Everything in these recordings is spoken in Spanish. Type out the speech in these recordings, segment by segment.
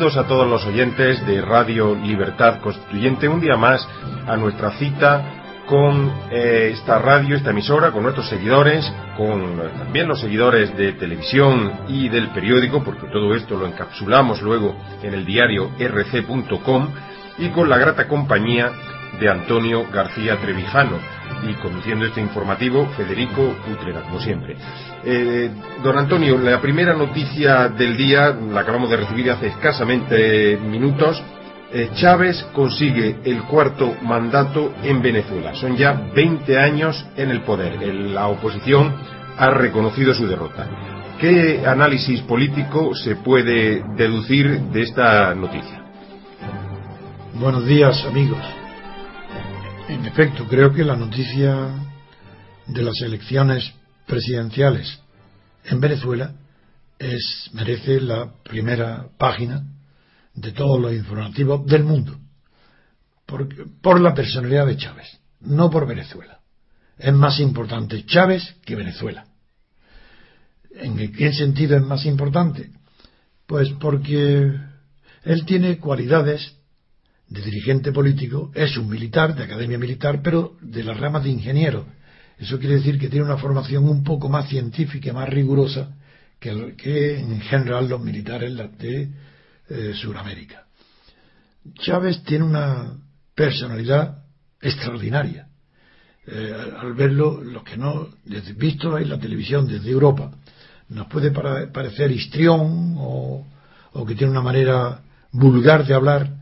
Saludos a todos los oyentes de Radio Libertad Constituyente. Un día más a nuestra cita con eh, esta radio, esta emisora, con nuestros seguidores, con eh, también los seguidores de televisión y del periódico, porque todo esto lo encapsulamos luego en el diario rc.com y con la grata compañía de Antonio García Trevijano y conduciendo este informativo Federico Utrera, como siempre. Eh, don Antonio, la primera noticia del día la acabamos de recibir hace escasamente minutos. Eh, Chávez consigue el cuarto mandato en Venezuela. Son ya 20 años en el poder. la oposición ha reconocido su derrota. ¿Qué análisis político se puede deducir de esta noticia? Buenos días, amigos. En efecto, creo que la noticia de las elecciones presidenciales en Venezuela es, merece la primera página de todos los informativos del mundo. Por, por la personalidad de Chávez, no por Venezuela. Es más importante Chávez que Venezuela. ¿En qué sentido es más importante? Pues porque él tiene cualidades de dirigente político, es un militar, de academia militar, pero de las ramas de ingeniero. Eso quiere decir que tiene una formación un poco más científica, más rigurosa que, en general los militares de eh, Sudamérica. Chávez tiene una personalidad extraordinaria. Eh, al verlo, los que no, desde, visto en la televisión desde Europa, nos puede parecer histrión o, o que tiene una manera vulgar de hablar,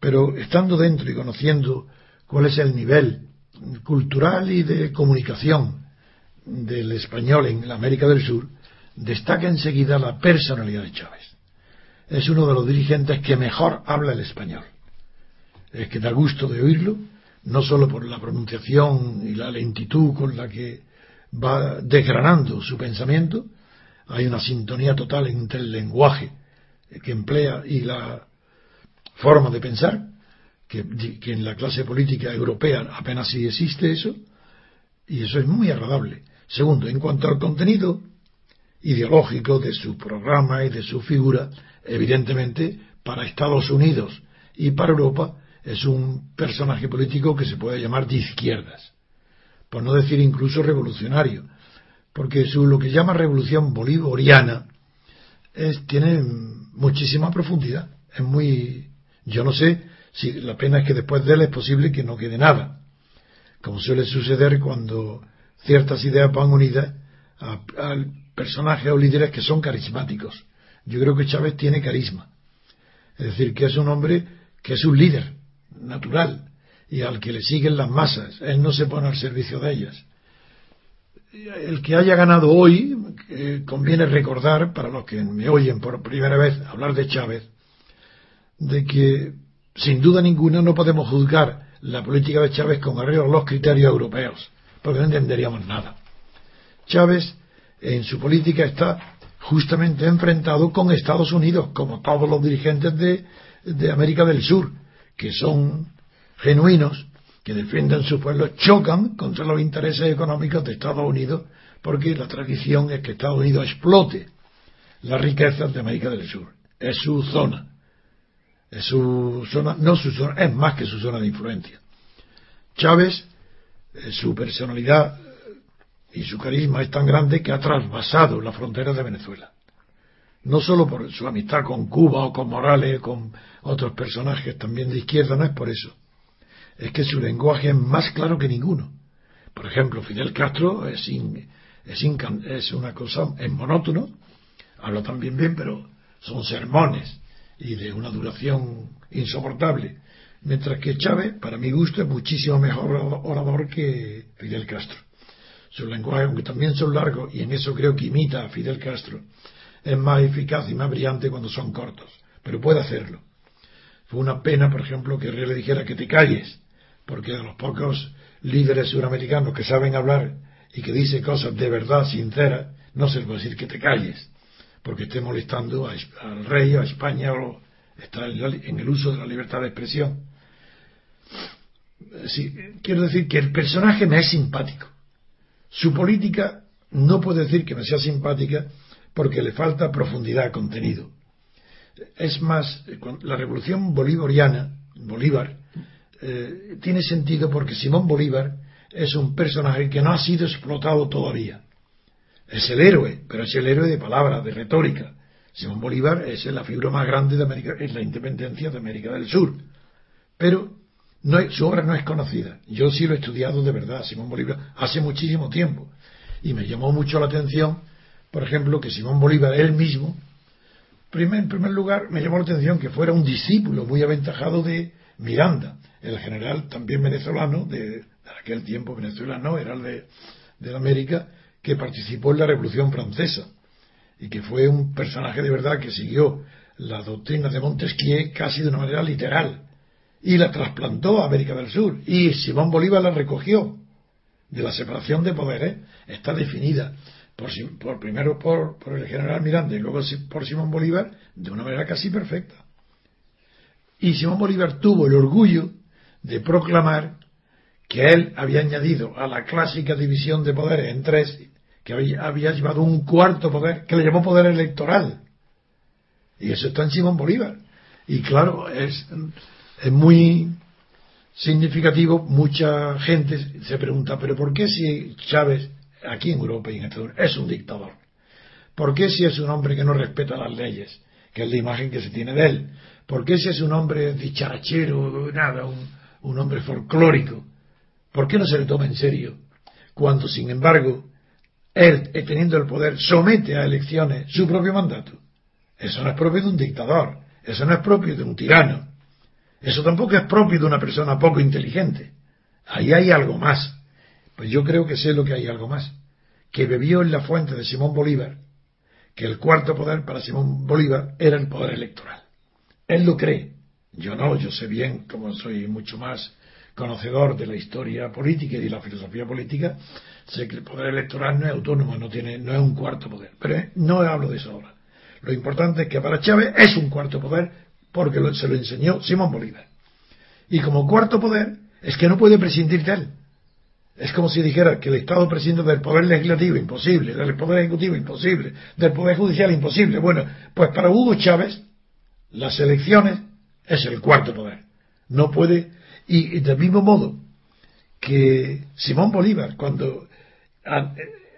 pero estando dentro y conociendo cuál es el nivel cultural y de comunicación del español en América del Sur, destaca enseguida la personalidad de Chávez. Es uno de los dirigentes que mejor habla el español. Es que da gusto de oírlo, no solo por la pronunciación y la lentitud con la que va desgranando su pensamiento, hay una sintonía total entre el lenguaje que emplea y la forma de pensar, que, en la clase política europea apenas si existe eso, y eso es muy agradable. Segundo, en cuanto al contenido ideológico de su programa y de su figura, evidentemente para Estados Unidos y para Europa es un personaje político que se puede llamar de izquierdas, por no decir incluso revolucionario, porque su, lo que llama revolución bolivariana es, tiene muchísima profundidad, es muy yo no sé si la pena es que después de él es posible que no quede nada, como suele suceder cuando ciertas ideas van unidas a, personajes o líderes que son carismáticos. Yo creo que Chávez tiene carisma. Es decir, que es un hombre que es un líder natural y al que le siguen las masas. Él no se pone al servicio de ellas. El que haya ganado hoy, conviene recordar, para los que me oyen por primera vez hablar de Chávez, de que, sin duda ninguna, no podemos juzgar la política de Chávez con arreglo a los criterios europeos, porque no entenderíamos nada. Chávez, en su política, está justamente enfrentado con Estados Unidos, como todos los dirigentes de, de América del Sur, que son genuinos, que defienden su pueblo, chocan contra los intereses económicos de Estados Unidos, porque la tradición es que Estados Unidos explote las riquezas de América del Sur. Es su zona Es su zona, no su zona, es más que su zona de influencia. Chávez, eh, su personalidad y su carisma es tan grande que ha trasvasado la frontera de Venezuela. No solo por su amistad con Cuba o con Morales, con otros personajes también de izquierda, no es por eso. Es que su lenguaje es más claro que ninguno. Por ejemplo, Fidel Castro es, es, es una cosa, es monótono, habla también bien, pero son sermones y de una duración insoportable. Mientras que Chávez, para mi gusto, es muchísimo mejor orador que Fidel Castro. Su lenguaje, aunque también son largos, y en eso creo que imita a Fidel Castro, es más eficaz y más brillante cuando son cortos, pero puede hacerlo. Fue una pena, por ejemplo, que Riel le dijera que te calles, porque de los pocos líderes suramericanos que saben hablar y que dicen cosas de verdad, sinceras, no se les puede decir que te calles, porque esté molestando al rey o a España o está en el uso de la libertad de expresión. quiero decir que el personaje me es simpático. Su política no puedo decir que me sea simpática porque le falta profundidad, contenido. Es más, la revolución bolivariana, Bolívar, eh, tiene sentido porque Simón Bolívar es un personaje que no ha sido explotado todavía. Es el héroe, pero es el héroe de palabras, de retórica. Simón Bolívar es la figura más grande de América, es la independencia de América del Sur. Pero no su obra no es conocida. Yo sí lo he estudiado de verdad, Simón Bolívar, hace muchísimo tiempo. Y me llamó mucho la atención, por ejemplo, que Simón Bolívar, él mismo, en primer lugar, me llamó la atención que fuera un discípulo muy aventajado de Miranda, el general también venezolano, de, aquel tiempo venezolano, era el de, de América, que participó en la Revolución Francesa y que fue un personaje de verdad que siguió la doctrina de Montesquieu casi de una manera literal y la trasplantó a América del Sur. Y Simón Bolívar la recogió de la separación de poderes. Está definida por, por primero por, por, el general Miranda y luego por Simón Bolívar de una manera casi perfecta. Y Simón Bolívar tuvo el orgullo de proclamar que él había añadido a la clásica división de poderes en tres que había, llevado un cuarto poder, que le llamó poder electoral. Y eso está en Simón Bolívar. Y claro, es, es muy significativo. Mucha gente se pregunta, ¿pero por qué si Chávez, aquí en Europa y en Estados Unidos, es un dictador? ¿Por qué si es un hombre que no respeta las leyes? Que es la imagen que se tiene de él. ¿Por qué si es un hombre dicharachero, nada, un, un hombre folclórico? ¿Por qué no se le toma en serio? Cuando, sin embargo, él, eh, teniendo el poder, somete a elecciones su propio mandato. Eso no es propio de un dictador, eso no es propio de un tirano, eso tampoco es propio de una persona poco inteligente. Ahí hay algo más. Pues yo creo que sé lo que hay algo más. Que bebió en la fuente de Simón Bolívar, que el cuarto poder para Simón Bolívar era el poder electoral. Él lo cree. Yo no, yo sé bien, como soy mucho más conocedor de la historia política y de la filosofía política, sé que el poder electoral no es autónomo, no tiene, no es un cuarto poder. Pero no hablo de eso ahora. Lo importante es que para Chávez es un cuarto poder porque se lo enseñó Simón Bolívar. Y como cuarto poder es que no puede prescindir de él. Es como si dijera que el Estado prescinde del poder legislativo, imposible, del poder ejecutivo, imposible, del poder judicial, imposible. Bueno, pues para Hugo Chávez, las elecciones es el cuarto poder. No puede, y del mismo modo que Simón Bolívar, cuando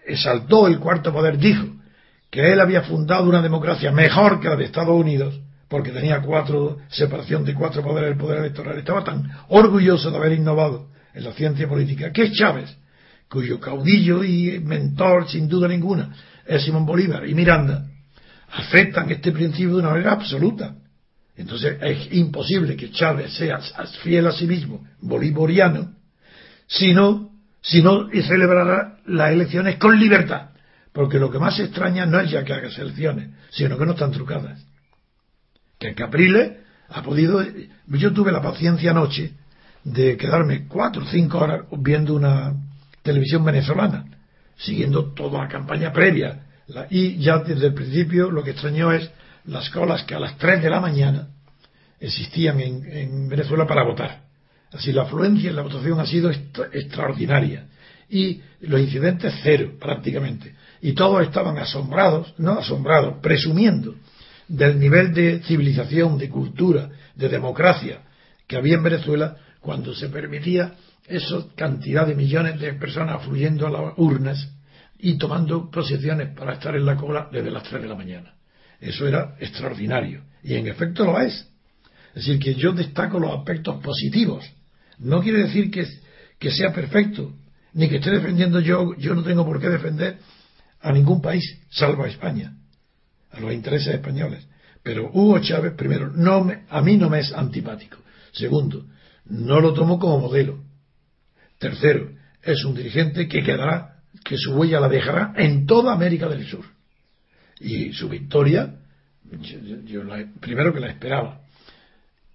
exaltó el cuarto poder, dijo que él había fundado una democracia mejor que la de Estados Unidos, porque tenía cuatro, separación de cuatro poderes, el poder electoral. Estaba tan orgulloso de haber innovado en la ciencia política, que Chávez, cuyo caudillo y mentor, sin duda ninguna, es Simón Bolívar y Miranda, aceptan este principio de una manera absoluta. Entonces es imposible que Chávez sea fiel a sí mismo, bolivariano, sino si no celebrará las elecciones con libertad. Porque lo que más extraña no es ya que hagas elecciones, sino que no están trucadas. Que Capriles ha podido. Yo tuve la paciencia anoche de quedarme cuatro o cinco horas viendo una televisión venezolana, siguiendo toda la campaña previa. y ya desde el principio lo que extrañó es las colas que a las tres de la mañana existían en Venezuela para votar Así la afluencia en la votación ha sido extraordinaria. Y los incidentes cero, prácticamente. Y todos estaban asombrados, no asombrados, presumiendo del nivel de civilización, de cultura, de democracia que había en Venezuela cuando se permitía esa cantidad de millones de personas fluyendo a las urnas y tomando posiciones para estar en la cola desde las 3 de la mañana. Eso era extraordinario. Y en efecto lo es. Es decir, que yo destaco los aspectos positivos. No quiere decir que, sea perfecto, ni que esté defendiendo yo, yo no tengo por qué defender a ningún país, salvo a España, a los intereses españoles. Pero Hugo Chávez, primero, no a mí no me es antipático. Segundo, no lo tomo como modelo. Tercero, es un dirigente que quedará, que su huella la dejará en toda América del Sur. Y su victoria, yo, primero que la esperaba.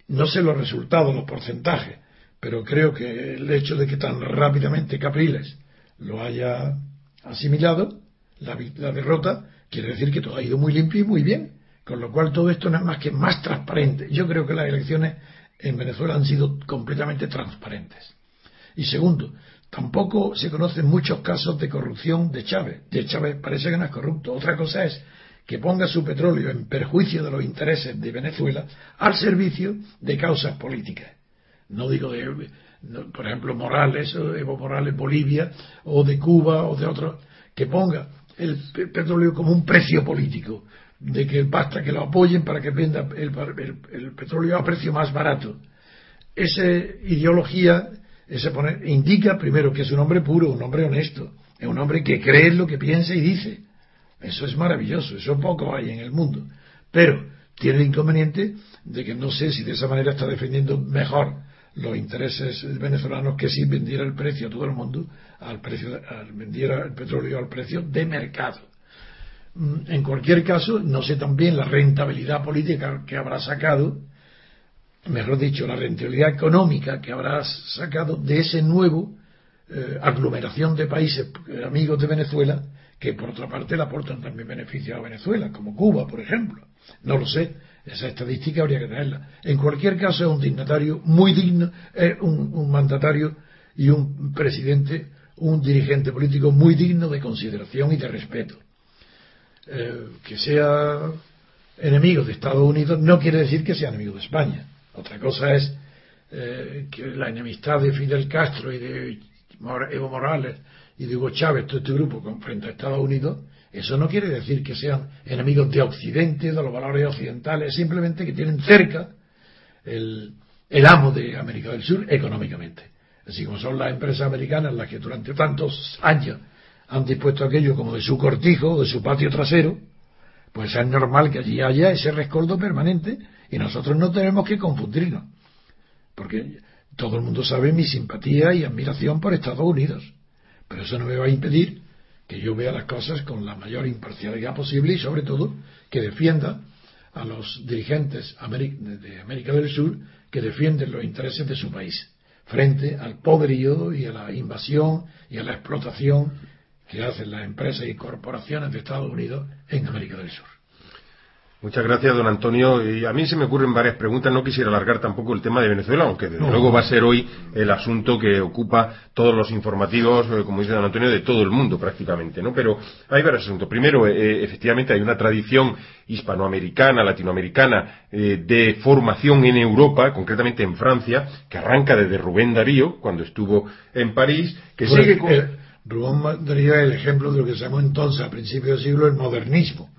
No sé los resultados, los porcentajes, pero creo que el hecho de que tan rápidamente Capriles lo haya asimilado, la, la derrota, quiere decir que todo ha ido muy limpio y muy bien. Con lo cual todo esto no es más que más transparente. Yo creo que las elecciones en Venezuela han sido completamente transparentes. Y segundo, tampoco se conocen muchos casos de corrupción de Chávez. De Chávez parece que no es corrupto. Otra cosa es que ponga su petróleo en perjuicio de los intereses de Venezuela al servicio de causas políticas. No digo de, por ejemplo, Morales, Evo Morales, Bolivia, o de Cuba, o de otros, que ponga el petróleo como un precio político de que basta que lo apoyen para que venda el, petróleo a precio más barato. Esa ideología ese poner, indica primero que es un hombre puro, un hombre honesto, es un hombre que cree en lo que piensa y dice. Eso es maravilloso, eso poco hay en el mundo. Pero tiene el inconveniente de que no sé si de esa manera está defendiendo mejor los intereses venezolanos que si vendiera el precio a todo el mundo, al precio, al, vendiera el petróleo al precio de mercado. Mm, en cualquier caso, no sé también la rentabilidad política que habrá sacado, mejor dicho, la rentabilidad económica que habrá sacado de ese nuevo eh, aglomeración de países eh, amigos de Venezuela, que por otra parte le aportan también beneficios a Venezuela, como Cuba, por ejemplo. No lo sé, esa estadística habría que tenerla. En cualquier caso, es un dignatario muy digno, es un mandatario y un presidente, un dirigente político muy digno de consideración y de respeto. Eh, que sea enemigo de Estados Unidos no quiere decir que sea enemigo de España. Otra cosa es eh, que la enemistad de Fidel Castro y de Evo Morales y de Hugo Chávez, todo este grupo frente a Estados Unidos, eso no quiere decir que sean enemigos de Occidente, de los valores occidentales, simplemente que tienen cerca el, el amo de América del Sur económicamente. Así como son las empresas americanas las que durante tantos años han dispuesto aquello como de su cortijo, de su patio trasero, pues es normal que allí haya ese rescoldo permanente y nosotros no tenemos que confundirnos. Porque todo el mundo sabe mi simpatía y admiración por Estados Unidos. Pero eso no me va a impedir que yo vea las cosas con la mayor imparcialidad posible y sobre todo que defienda a los dirigentes de América del Sur que defienden los intereses de su país frente al poderío y a la invasión y a la explotación que hacen las empresas y corporaciones de Estados Unidos en América del Sur. Muchas gracias, don Antonio. Y a mí se me ocurren varias preguntas. No quisiera alargar tampoco el tema de Venezuela, aunque desde luego va a ser hoy el asunto que ocupa todos los informativos, eh, como dice don Antonio, de todo el mundo prácticamente, ¿no? Pero hay varios asuntos. Primero, eh, efectivamente, hay una tradición hispanoamericana, latinoamericana, eh, de formación en Europa, concretamente en Francia, que arranca desde Rubén Darío, cuando estuvo en París, que sigue con Rubén daría el ejemplo de lo que se llamó entonces, a principios del siglo, el modernismo.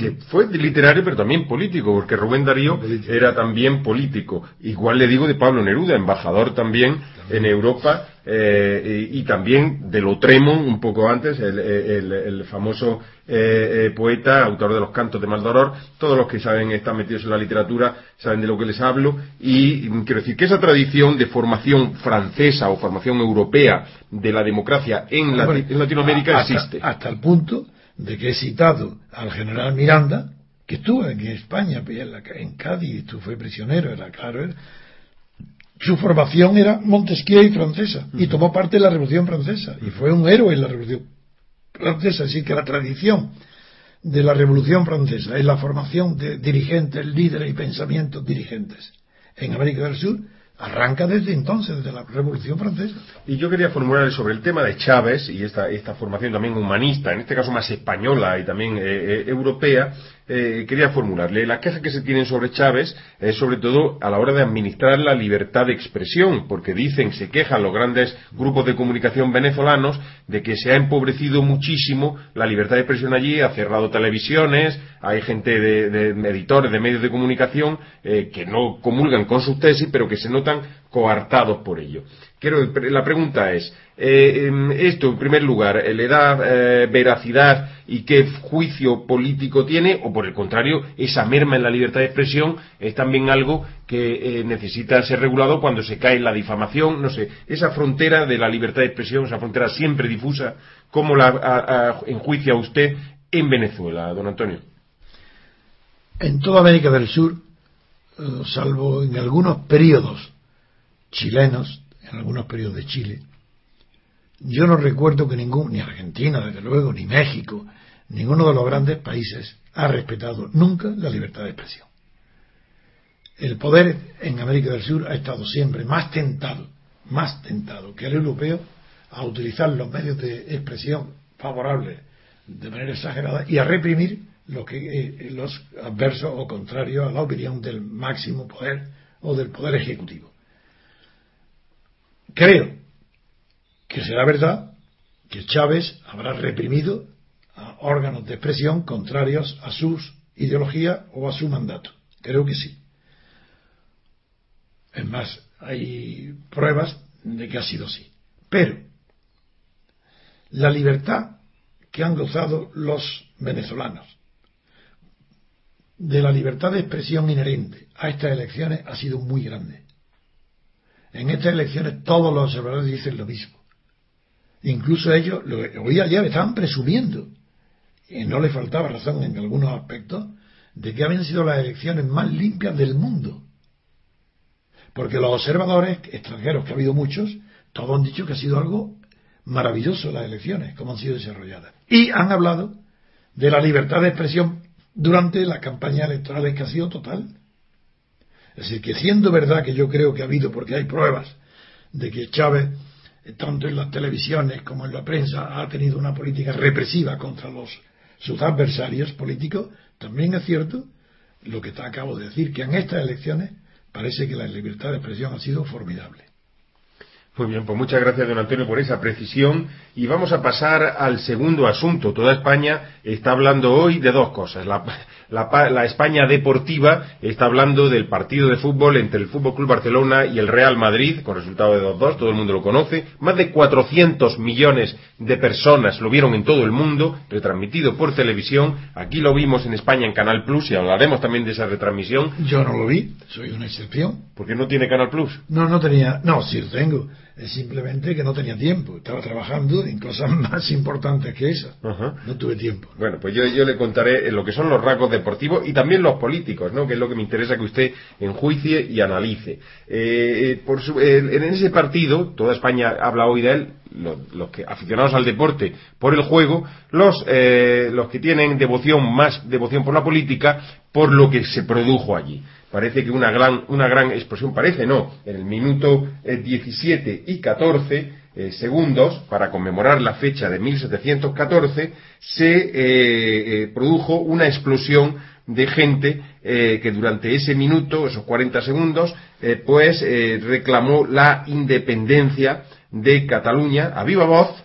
Que fue literario, pero también político, porque Rubén Darío era también político. Igual le digo de Pablo Neruda, embajador también, en Europa, eh, y, también de Lotremont, un poco antes, el, famoso eh, eh, poeta, autor de los cantos de Maldoror. Todos los que saben, están metidos en la literatura, saben de lo que les hablo. Y quiero decir que esa tradición de formación francesa o formación europea de la democracia en, Latinoamérica existe. Hasta el punto de que he citado al general Miranda, que estuvo en España, en Cádiz, tú fue prisionero, era claro. Su formación era Montesquieu y francesa, y tomó parte de la Revolución Francesa, y fue un héroe en la Revolución Francesa. Así que la tradición de la Revolución Francesa es la formación de dirigentes, líderes y pensamientos dirigentes en América del Sur Arranca desde entonces, desde la Revolución Francesa. Y yo quería formular sobre el tema de Chávez y esta, esta formación también humanista, en este caso más española y también eh, eh, europea, eh, quería formularle. La queja que se tienen sobre Chávez es sobre todo a la hora de administrar la libertad de expresión, porque dicen, se quejan los grandes grupos de comunicación venezolanos de que se ha empobrecido muchísimo la libertad de expresión allí, ha cerrado televisiones, hay gente de, editores de medios de comunicación eh, que no comulgan con sus tesis, pero que se notan coartados por ello. La pregunta es, eh, em, esto, en primer lugar, ¿le da eh, veracidad y qué juicio político tiene? ¿O por el contrario, esa merma en la libertad de expresión es también algo que eh, necesita ser regulado cuando se cae la difamación? No sé, esa frontera de la libertad de expresión, esa frontera siempre difusa, ¿cómo la enjuicia usted en Venezuela, don Antonio? En toda América del Sur, salvo en algunos periodos chilenos, en algunos periodos de Chile, yo no recuerdo que ningún, ni Argentina, desde luego, ni México, ninguno de los grandes países ha respetado nunca la libertad de expresión. El poder en América del Sur ha estado siempre más tentado, más tentado que el europeo a utilizar los medios de expresión favorables de manera exagerada y a reprimir lo que, eh, los adversos o contrarios a la opinión del máximo poder o del poder ejecutivo. Creo que será verdad que Chávez habrá reprimido a órganos de expresión contrarios a sus ideologías o a su mandato. Creo que sí. Es más, hay pruebas de que ha sido así. Pero la libertad que han gozado los venezolanos de la libertad de expresión inherente a estas elecciones ha sido muy grande. En estas elecciones todos los observadores dicen lo mismo. Incluso ellos, lo, hoy ayer estaban presumiendo, y no le faltaba razón en algunos aspectos, de que habían sido las elecciones más limpias del mundo. Porque los observadores extranjeros, que ha habido muchos, todos han dicho que ha sido algo maravilloso las elecciones, como han sido desarrolladas. Y han hablado de la libertad de expresión durante la campaña electoral que ha sido total. Es decir, que siendo verdad que yo creo que ha habido, porque hay pruebas de que Chávez tanto en las televisiones como en la prensa, ha tenido una política represiva contra los, sus adversarios políticos, también es cierto lo que acabo de decir, que en estas elecciones parece que la libertad de expresión ha sido formidable. Muy bien, pues muchas gracias, don Antonio, por esa precisión. Y vamos a pasar al segundo asunto. Toda España está hablando hoy de dos cosas. La, España deportiva está hablando del partido de fútbol entre el Fútbol Club Barcelona y el Real Madrid, con resultado de 2-2, todo el mundo lo conoce. Más de 400 millones de personas lo vieron en todo el mundo, retransmitido por televisión. Aquí lo vimos en España en Canal Plus y hablaremos también de esa retransmisión. Yo no lo vi, soy una excepción. ¿Por qué no tiene Canal Plus? No, no tenía. No, sí lo tengo es simplemente que no tenía tiempo. Estaba trabajando en cosas más importantes que esa. No tuve tiempo. Bueno, pues yo, le contaré lo que son los rasgos deportivos y también los políticos, ¿no? Que es lo que me interesa que usted enjuicie y analice. Eh, por en ese partido, toda España habla hoy de él, los, que aficionados al deporte por el juego, los, eh, los que tienen devoción más devoción por la política, por lo que se produjo allí. Parece que una gran, una gran explosión, parece no, en el minuto 17 eh, y 14 eh, segundos, para conmemorar la fecha de 1714, se produjo una explosión de gente que durante ese minuto, esos 40 segundos, pues reclamó la independencia de Cataluña a viva voz,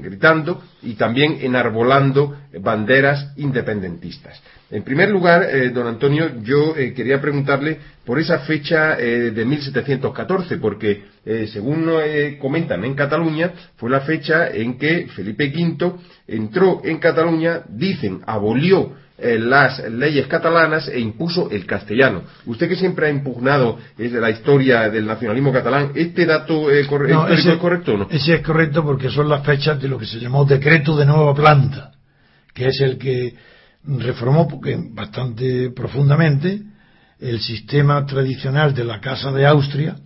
gritando y también enarbolando banderas independentistas. En primer lugar, eh, don Antonio, yo eh, quería preguntarle por esa fecha eh, de 1714, porque según comentan en Cataluña, fue la fecha en que Felipe V entró en Cataluña, dicen, abolió las leyes catalanas e impuso el castellano. Usted que siempre ha impugnado la historia del nacionalismo catalán, ¿este dato es correcto o no? Ese es correcto porque son las fechas de lo que se llamó decreto de nueva planta, que es el que reformó bastante profundamente el sistema tradicional de la Casa de Austria,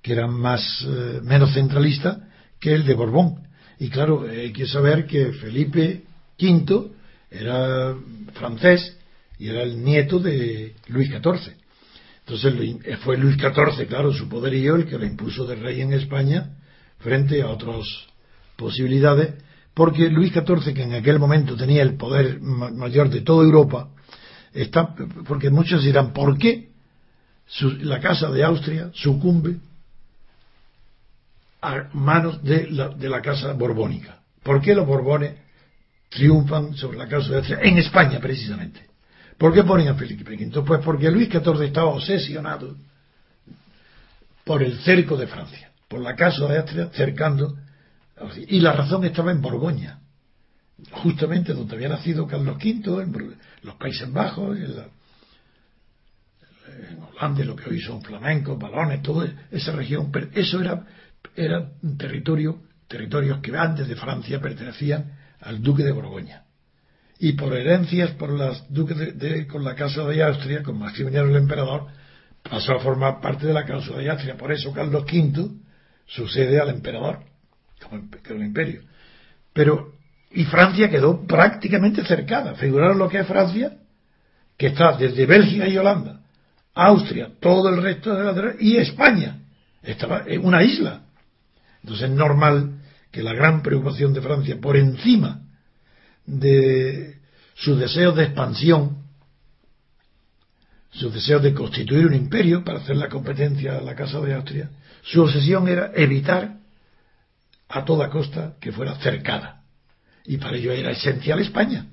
que era más eh, menos centralista que el de Borbón. Y claro, hay que saber que Felipe V era francés y era el nieto de Luis XIV. Entonces fue Luis XIV, claro, su poderío el que lo impuso de rey en España frente a otras posibilidades porque Luis XIV, que en aquel momento tenía el poder mayor de toda Europa, está, porque muchos dirán, ¿por qué la Casa de Austria sucumbe a manos de la, de la Casa Borbónica? ¿Por qué los Borbones triunfan sobre la Casa de Austria en España, precisamente? ¿Por qué ponen a Felipe V? Pues porque Luis XIV estaba obsesionado por el cerco de Francia, por la Casa de Austria cercando. Y la razón estaba en Borgoña justamente donde había nacido Carlos V, en los Países Bajos, en, la, Holanda, lo que hoy son flamencos, balones, toda esa región, pero eso era, era territorio, territorios que antes de Francia pertenecían al duque de Borgoña. Y por herencias por las duques de, con la casa de Austria, con Maximiliano el emperador, pasó a formar parte de la casa de Austria. Por eso Carlos V sucede al emperador, como, como el imperio. Pero y Francia quedó prácticamente cercada. Figuraron lo que es Francia, que está desde Bélgica y Holanda, Austria, todo el resto de la y España. Estaba en una isla. Entonces es normal que la gran preocupación de Francia, por encima de sus deseos de expansión, sus deseos de constituir un imperio para hacer la competencia a la Casa de Austria, su obsesión era evitar a toda costa que fuera cercada y para ello era esencial España.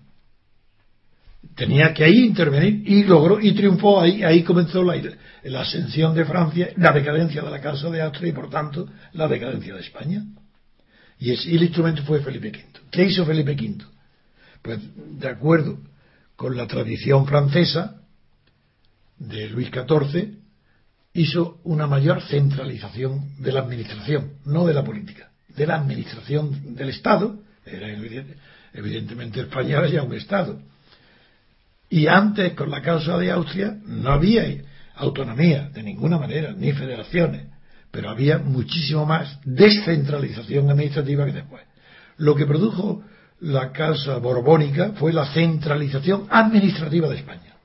Tenía que ahí intervenir y logró y triunfó ahí, ahí comenzó la, la ascensión de Francia, la decadencia de la Casa de Austria y por tanto la decadencia de España. Y, el instrumento fue Felipe V. ¿Qué hizo Felipe V? Pues de acuerdo con la tradición francesa de Luis XIV, hizo una mayor centralización de la administración, no de la política, de la administración del Estado, era evidente, evidentemente España era ya un Estado. Y antes, con la causa de Austria, no había autonomía de ninguna manera, ni federaciones, pero había muchísimo más descentralización administrativa que después. Lo que produjo la causa borbónica fue la centralización administrativa de España,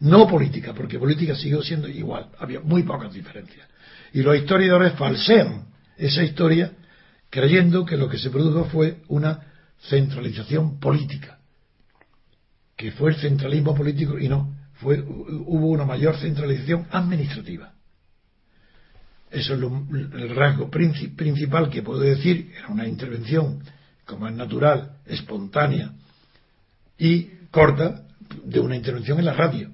no política, porque política siguió siendo igual, había muy pocas diferencias. Y los historiadores falsean esa historia creyendo que lo que se produjo fue una centralización política, que fue el centralismo político y no, fue, hubo una mayor centralización administrativa. Eso es el rasgo principal que puedo decir, era una intervención, como es natural, espontánea y corta, de una intervención en la radio.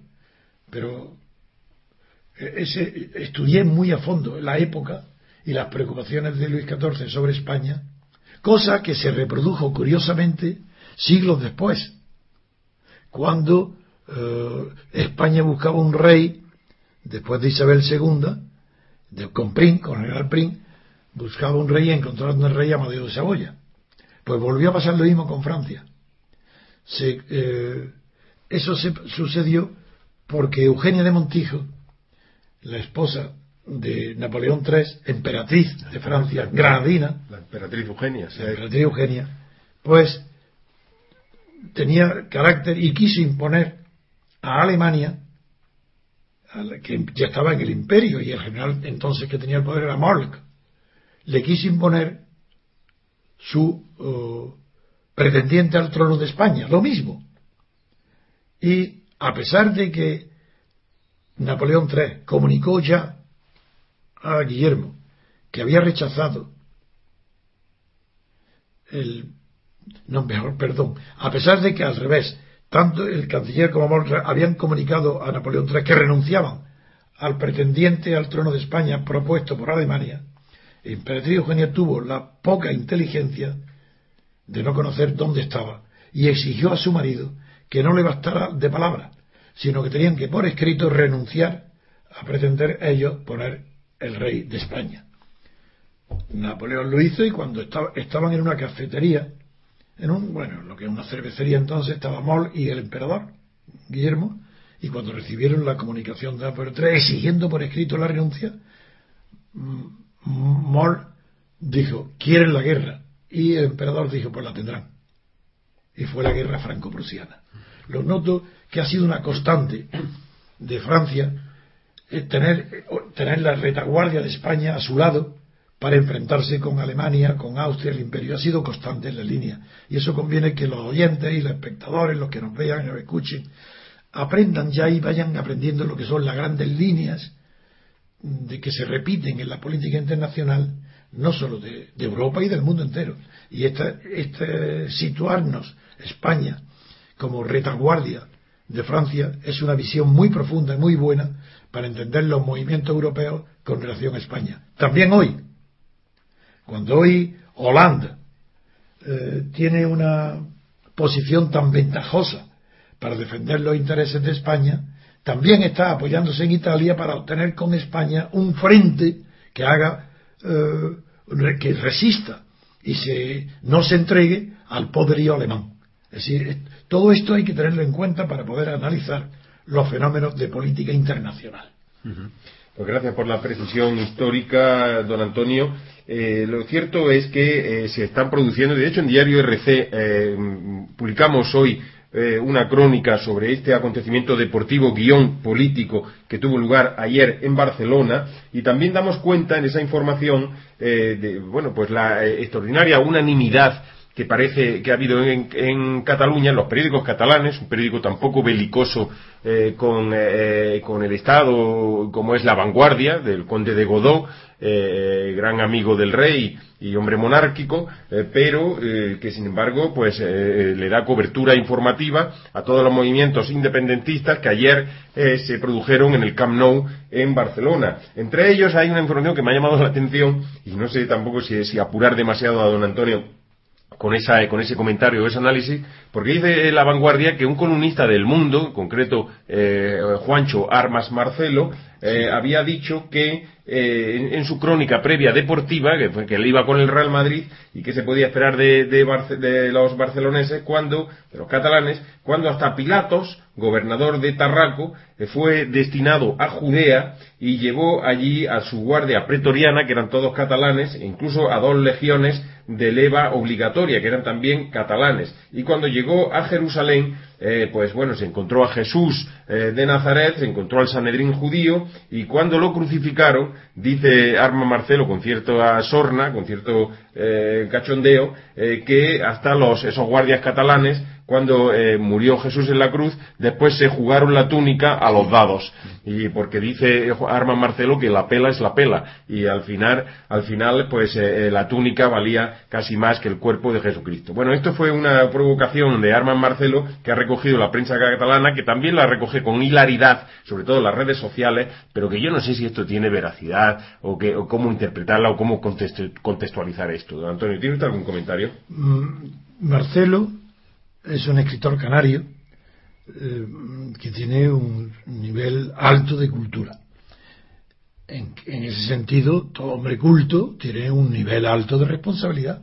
Pero ese, estudié muy a fondo la época y las preocupaciones de Luis XIV sobre España, cosa que se reprodujo curiosamente siglos después, cuando eh, España buscaba un rey, después de Isabel II, de, con Prín, con el general Prín, buscaba un rey y encontrando el rey Amadeo de Saboya. Pues volvió a pasar lo mismo con Francia. Eh, eso se sucedió porque Eugenia de Montijo, la esposa de Napoleón III, emperatriz de Francia, granadina, la emperatriz Eugenia, la emperatriz Eugenia, pues tenía carácter y quiso imponer a Alemania, que ya estaba en el imperio y el general entonces que tenía el poder era Molk, le quiso imponer su uh, pretendiente al trono de España, lo mismo. Y a pesar de que Napoleón III comunicó ya a Guillermo, que había rechazado el. No, mejor, perdón. A pesar de que al revés, tanto el canciller como Moltke habían comunicado a Napoleón III que renunciaban al pretendiente al trono de España propuesto por Alemania, emperatriz Eugenia tuvo la poca inteligencia de no conocer dónde estaba y exigió a su marido que no le bastara de palabra, sino que tenían que por escrito renunciar a pretender ellos poner el rey de España. Napoleón lo hizo y cuando estaban en una cafetería, en un, bueno, lo que es una cervecería entonces, estaba Moll y el emperador, Guillermo, y cuando recibieron la comunicación de III exigiendo por escrito la renuncia, Moll dijo, quieren la guerra, y el emperador dijo, pues la tendrán. Y fue la guerra franco-prusiana. Lo noto que ha sido una constante de Francia tener, tener la retaguardia de España a su lado para enfrentarse con Alemania, con Austria, el imperio. Ha sido constante en la línea. Y eso conviene que los oyentes y los espectadores, los que nos vean y nos escuchen, aprendan ya y vayan aprendiendo lo que son las grandes líneas de que se repiten en la política internacional, no solo de, Europa y del mundo entero. Y este situarnos España como retaguardia de Francia es una visión muy profunda y muy buena para entender los movimientos europeos con relación a España. También hoy, cuando hoy Holanda eh, tiene una posición tan ventajosa para defender los intereses de España, también está apoyándose en Italia para obtener con España un frente que haga eh, que resista y se, no se entregue al poderío alemán. Es decir, todo esto hay que tenerlo en cuenta para poder analizar los fenómenos de política internacional. Pues gracias por la precisión histórica, don Antonio. Eh, lo cierto es que eh, se están produciendo, de hecho en Diario RC eh, publicamos hoy una crónica sobre este acontecimiento deportivo guion político que tuvo lugar ayer en Barcelona y también damos cuenta en esa información de bueno pues la extraordinaria unanimidad que parece que ha habido en, Cataluña, en los periódicos catalanes, un periódico tampoco belicoso eh, con, eh, con, el Estado como es La Vanguardia, del conde de Godó, eh, gran amigo del rey y hombre monárquico, pero que sin embargo pues le da cobertura informativa a todos los movimientos independentistas que ayer se produjeron en el Camp Nou en Barcelona. Entre ellos hay una información que me ha llamado la atención y no sé tampoco si, si apurar demasiado a don Antonio con, esa, con ese comentario, ese análisis, porque dice la vanguardia que un columnista del mundo, en concreto eh, Juancho Armas Marcelo, eh, había dicho que eh, en, su crónica previa deportiva, que, que él iba con el Real Madrid y que se podía esperar de, de, los barceloneses, cuando, de los catalanes, cuando hasta Pilatos, gobernador de Tarraco, eh, fue destinado a Judea y llevó allí a su guardia pretoriana, que eran todos catalanes, e incluso a dos legiones de leva obligatoria, que eran también catalanes. Y cuando llegó a Jerusalén, eh, pues bueno, se encontró a Jesús eh, de Nazaret, se encontró al Sanedrín judío, y cuando lo crucificaron, dice Arma Marcelo con cierta sorna, con cierto eh, cachondeo, que hasta los, esos guardias catalanes cuando eh, murió Jesús en la cruz, después se jugaron la túnica a los dados. Y porque dice Arman Marcelo que la pela es la pela. Y al final, al final pues eh, eh, la túnica valía casi más que el cuerpo de Jesucristo. Bueno, esto fue una provocación de Arman Marcelo que ha recogido la prensa catalana, que también la recoge con hilaridad, sobre todo en las redes sociales, pero que yo no sé si esto tiene veracidad o, que, o cómo interpretarla o cómo contextualizar esto. Antonio, ¿tiene usted algún comentario? Mm, Marcelo es un escritor canario eh, que tiene un nivel alto de cultura. En, ese sentido, todo hombre culto tiene un nivel alto de responsabilidad.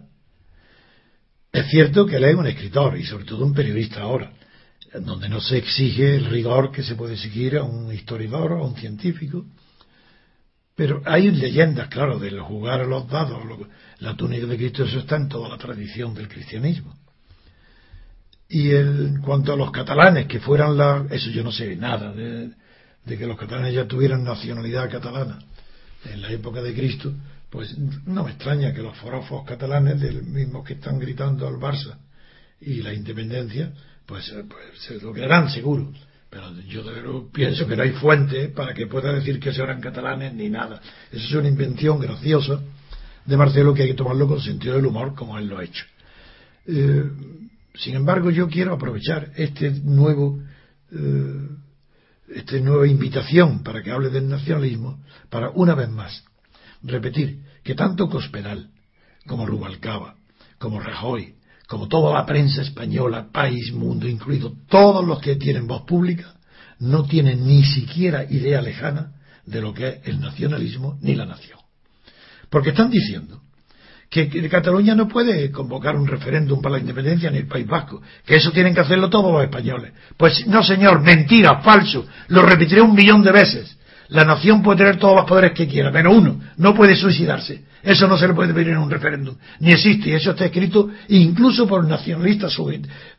Es cierto que él es un escritor y sobre todo un periodista ahora, donde no se exige el rigor que se puede seguir a un historiador o a un científico. Pero hay leyendas, claro, de jugar a los dados, la túnica de Cristo, eso está en toda la tradición del cristianismo. Y en cuanto a los catalanes, que fueran la. Eso yo no sé nada de, que los catalanes ya tuvieran nacionalidad catalana en la época de Cristo, pues no me extraña que los forofos catalanes, del mismo que están gritando al Barça y la independencia, pues, pues se lo creerán seguro. Pero yo pienso que no hay fuente para que pueda decir que se eran catalanes ni nada. Eso es una invención graciosa de Marcelo que hay que tomarlo con sentido del humor, como él lo ha hecho. Eh, sin embargo, yo quiero aprovechar este nuevo, eh, esta nueva invitación para que hable del nacionalismo para una vez más repetir que tanto Cospedal como Rubalcaba, como Rajoy, como toda la prensa española, país, mundo incluido, todos los que tienen voz pública, no tienen ni siquiera idea lejana de lo que es el nacionalismo ni la nación. Porque están diciendo que, Cataluña no puede convocar un referéndum para la independencia ni el País Vasco, que eso tienen que hacerlo todos los españoles. Pues no, señor, mentira, falso, lo repetiré un millón de veces. La nación puede tener todos los poderes que quiera, menos uno, no puede suicidarse. Eso no se le puede pedir en un referéndum, ni existe, y eso está escrito incluso por nacionalistas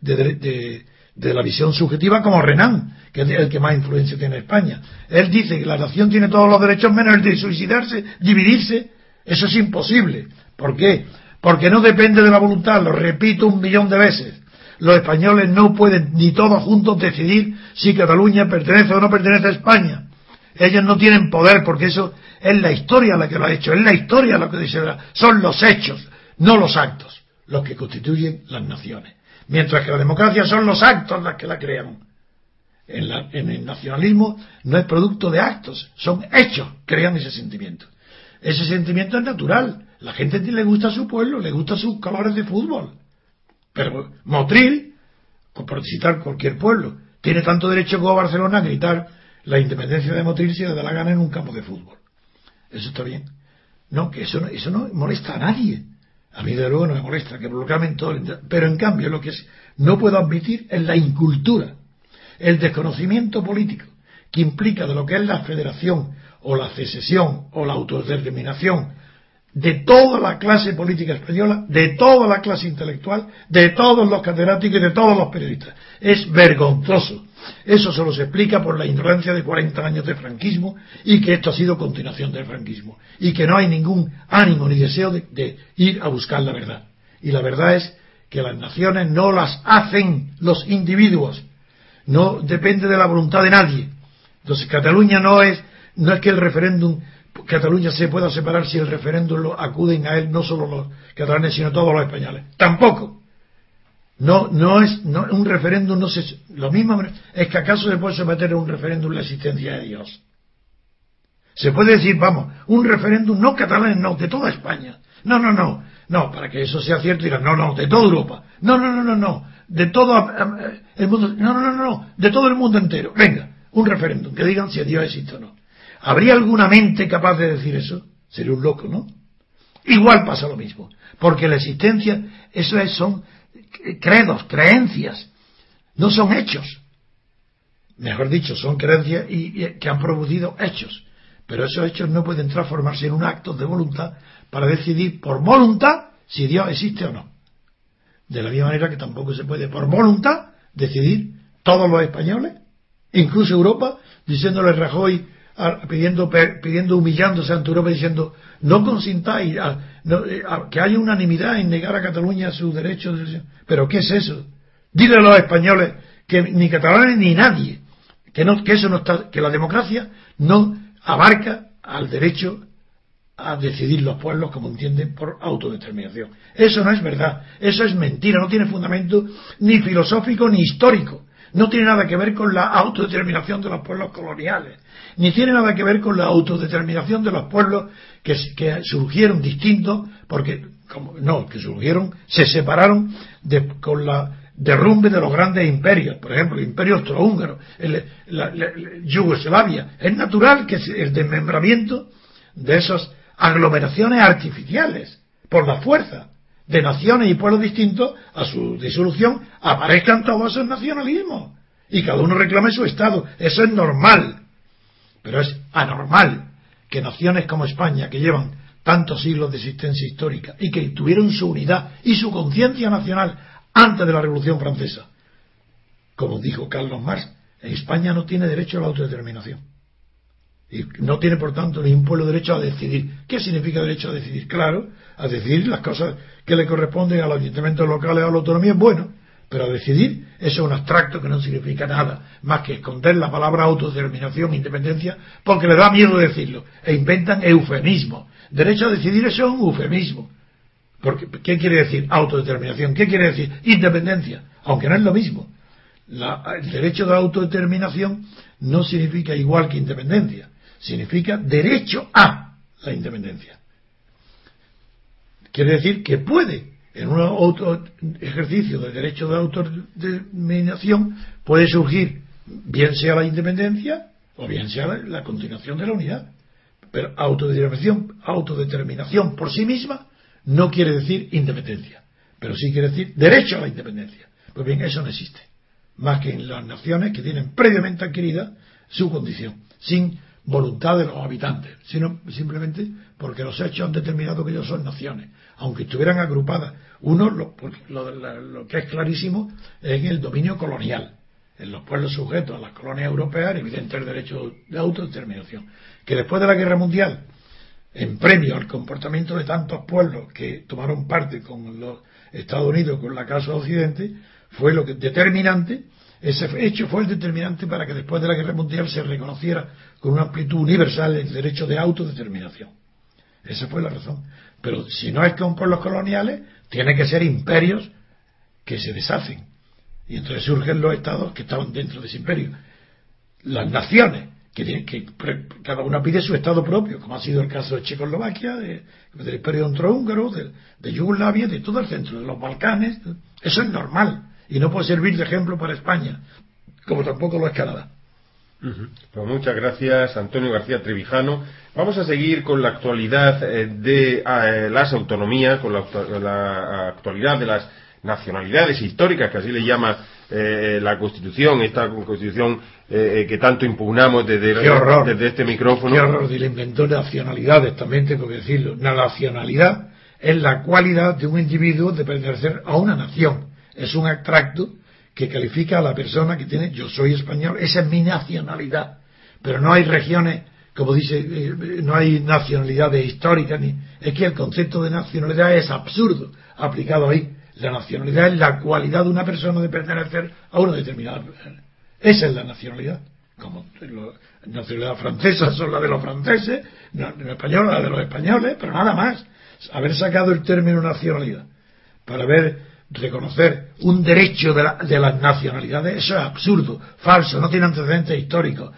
de, de la visión subjetiva como Renan, que es el que más influencia tiene en España. Él dice que la nación tiene todos los derechos menos el de suicidarse, dividirse. Eso es imposible. ¿Por qué? Porque no depende de la voluntad, lo repito un millón de veces. Los españoles no pueden ni todos juntos decidir si Cataluña pertenece o no pertenece a España. Ellos no tienen poder porque eso es la historia la que lo ha hecho, es la historia la que dice, son los hechos, no los actos, los que constituyen las naciones. Mientras que la democracia son los actos las que la crean. En, en el nacionalismo no es producto de actos, son hechos, crean ese sentimiento. Ese sentimiento es natural. La gente le gusta su pueblo, le gusta sus colores de fútbol. Pero Motril, por citar cualquier pueblo, tiene tanto derecho como Barcelona a gritar la independencia de Motril si le da la gana en un campo de fútbol. Eso está bien. No, que eso no, eso no molesta a nadie. A mí de luego no me molesta que proclamen todo. Pero en cambio lo que no puedo admitir es la incultura, el desconocimiento político que implica de lo que es la federación o la secesión o la autodeterminación de toda la clase política española, de toda la clase intelectual, de todos los catedráticos y de todos los periodistas. Es vergonzoso. Eso se explica por la ignorancia de 40 años de franquismo y que esto ha sido continuación del franquismo y que no hay ningún ánimo ni deseo de, de ir a buscar la verdad. Y la verdad es que las naciones no las hacen los individuos, no depende de la voluntad de nadie. Entonces Cataluña no es no es que el referéndum Cataluña se pueda separar si el referéndum lo acuden a él no solo los catalanes sino todos los españoles. Tampoco. No, no es no, un referéndum no se lo mismo es que acaso se puede someter a un referéndum la existencia de Dios. Se puede decir, vamos, un referéndum no catalán, no, de toda España. No, no, no, no, para que eso sea cierto dirán, no, no, de toda Europa. No, no, no, no, no, de todo eh, el mundo, no, no, no, no, de todo el mundo entero. Venga, un referéndum, que digan si Dios existe o no. ¿Habría alguna mente capaz de decir eso? Sería un loco, ¿no? Igual pasa lo mismo, porque la existencia, eso es, son credos, creencias, no son hechos. Mejor dicho, son creencias y, que han producido hechos. Pero esos hechos no pueden transformarse en un acto de voluntad para decidir por voluntad si Dios existe o no. De la misma manera que tampoco se puede por voluntad decidir todos los españoles, incluso Europa, diciéndole Rajoy pidiendo, pidiendo humillándose ante Europa diciendo no consintáis eh, que haya unanimidad en negar a Cataluña sus derechos pero ¿qué es eso? dile a los españoles que ni catalanes ni nadie que no que eso no está que la democracia no abarca al derecho a decidir los pueblos como entienden por autodeterminación. Eso no es verdad eso es mentira no tiene fundamento ni filosófico ni histórico no tiene nada que ver con la autodeterminación de los pueblos coloniales ni tiene nada que ver con la autodeterminación de los pueblos que, surgieron distintos, porque, como, no, que surgieron, se separaron con la derrumbe de los grandes imperios, por ejemplo, el imperio austrohúngaro, la, Yugoslavia. Es natural que el desmembramiento de esas aglomeraciones artificiales, por la fuerza de naciones y pueblos distintos, a su disolución, aparezcan todos esos nacionalismos. Y cada uno reclame su Estado. Eso es normal. Pero es anormal que naciones como España, que llevan tantos siglos de existencia histórica y que tuvieron su unidad y su conciencia nacional antes de la Revolución Francesa, como dijo Carlos Marx, España no tiene derecho a la autodeterminación. Y no tiene, por tanto, ni un pueblo derecho a decidir. ¿Qué significa derecho a decidir? Claro, a decidir las cosas que le corresponden a los ayuntamientos locales, a la autonomía. Bueno, pero decidir eso es un abstracto que no significa nada más que esconder la palabra autodeterminación, independencia, porque le da miedo decirlo. E inventan eufemismos. Derecho a decidir es un eufemismo. Porque, ¿Qué quiere decir autodeterminación? ¿Qué quiere decir independencia? Aunque no es lo mismo. el derecho de autodeterminación no significa igual que independencia. Significa derecho a la independencia. Quiere decir que puede en un otro ejercicio del derecho de autodeterminación puede surgir bien sea la independencia o bien sea la, continuación de la unidad. Pero autodeterminación, autodeterminación por sí misma no quiere decir independencia, pero sí quiere decir derecho a la independencia. Pues bien, eso no existe, más que en las naciones que tienen previamente adquirida su condición, sin voluntad de los habitantes, sino simplemente porque los hechos han determinado que ellos son naciones, aunque estuvieran agrupadas. Uno, lo, lo, que es clarísimo es el dominio colonial, en los pueblos sujetos a las colonias europeas, evidente el derecho de autodeterminación, que después de la guerra mundial, en premio al comportamiento de tantos pueblos que tomaron parte con los Estados Unidos, con la Casa Occidente, fue lo que determinante, ese hecho fue el determinante para que después de la Guerra Mundial se reconociera con una amplitud universal el derecho de autodeterminación. Esa fue la razón. Pero si no es con los coloniales, tiene que ser imperios que se deshacen. Y entonces surgen los estados que estaban dentro de ese imperio. Las naciones, que, cada una pide su estado propio, como ha sido el caso de Checoslovaquia, del imperio austrohúngaro, de, de Yugoslavia, de todo el centro, de los Balcanes. Eso es normal y no puede servir de ejemplo para España, como tampoco lo es Canadá. Pues muchas gracias, Antonio García Trevijano. Vamos a seguir con la actualidad eh, de eh, las autonomías, con la, actualidad de las nacionalidades históricas, que así le llama eh, la Constitución, esta Constitución que tanto impugnamos desde, desde, este micrófono. Qué horror, le inventó nacionalidades, también tengo que decirlo. La nacionalidad es la cualidad de un individuo de pertenecer a una nación es un abstracto que califica a la persona que tiene yo soy español, esa es mi nacionalidad. Pero no hay regiones, como dice, eh, no hay nacionalidades históricas, ni, es que el concepto de nacionalidad es absurdo aplicado ahí. La nacionalidad es la cualidad de una persona de pertenecer a una determinada. Esa es la nacionalidad. Como la nacionalidad francesa son la de los franceses, la española la de los españoles, pero nada más. Haber sacado el término nacionalidad para ver reconocer un derecho de, las nacionalidades, eso es absurdo, falso, no tiene antecedentes históricos.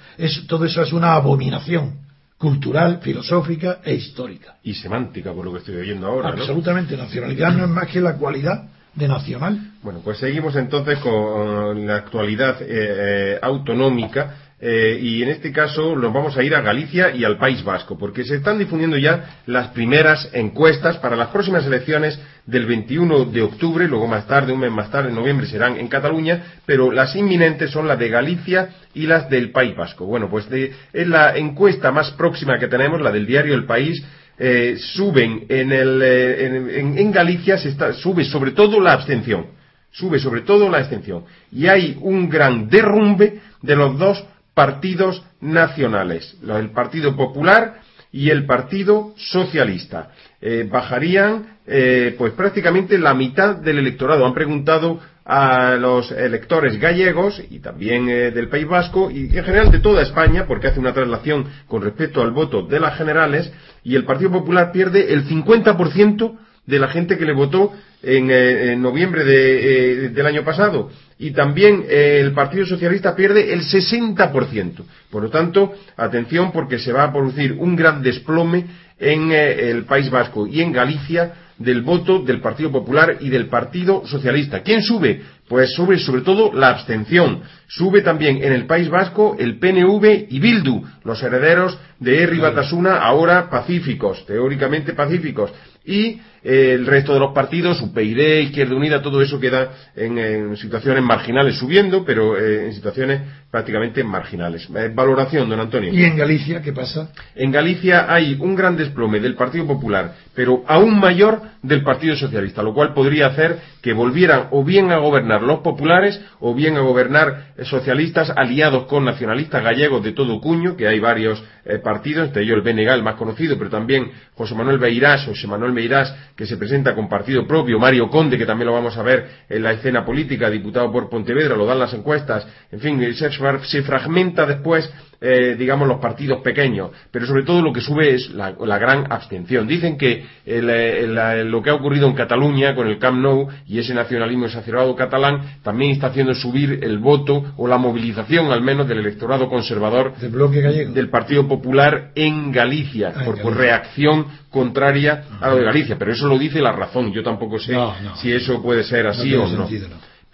todo eso es una abominación cultural, filosófica e histórica. Y semántica, por lo que estoy oyendo ahora. Absolutamente, nacionalidad no es más que la cualidad de nacional. Bueno, pues seguimos entonces con la actualidad eh, eh, autonómica eh, y en este caso nos vamos a ir a Galicia y al País Vasco, porque se están difundiendo ya las primeras encuestas para las próximas elecciones del 21 de octubre, luego más tarde, un mes más tarde, en noviembre, serán en Cataluña, pero las inminentes son las de Galicia y las del País Vasco. Bueno, pues es la encuesta más próxima que tenemos, la del diario El País, eh, suben en, el, eh, en, Galicia, se sube sobre todo la abstención, sube sobre todo la abstención, y hay un gran derrumbe de los dos partidos nacionales, el Partido Popular y el Partido Socialista. Eh, bajarían eh, pues prácticamente la mitad del electorado. Han preguntado a los electores gallegos y también eh, del País Vasco y en general de toda España, porque hace una traslación con respecto al voto de las generales, y el Partido Popular pierde el 50% de la gente que le votó en, noviembre eh, del año pasado. Y también el Partido Socialista pierde el 60%. Por lo tanto, atención porque se va a producir un gran desplome en el País Vasco y en Galicia del voto del Partido Popular y del Partido Socialista. ¿Quién sube? Pues sube sobre todo la abstención. Sube también en el País Vasco el PNV y Bildu, los herederos de Herri Batasuna, ahora pacíficos, teóricamente pacíficos. Y el resto de los partidos, UPyD, Izquierda Unida, todo eso queda en, situaciones marginales subiendo, pero eh, en situaciones prácticamente marginales. Eh, valoración, don Antonio. ¿Y en Galicia qué pasa? En Galicia hay un gran desplome del Partido Popular, pero aún mayor del Partido Socialista, lo cual podría hacer que volvieran o bien a gobernar los populares o bien a gobernar socialistas aliados con nacionalistas gallegos de todo cuño, que hay varios eh, partidos, entre ellos el BNG, el más conocido, pero también José Manuel Beirás, José Manuel Beirás, que se presenta con partido propio, Mario Conde, que también lo vamos a ver en la escena política, diputado por Pontevedra, lo dan las encuestas, en fin, se fragmenta después eh, digamos, los partidos pequeños, pero sobre todo lo que sube es la, gran abstención. Dicen que lo que ha ocurrido en Cataluña con el Camp Nou y ese nacionalismo exacerbado catalán también está haciendo subir el voto o la movilización, al menos, del electorado conservador del, bloque del Partido Popular en Galicia, ah, por, reacción contraria a lo de Galicia. Pero eso lo dice la razón. Yo tampoco sé si eso puede ser así o no.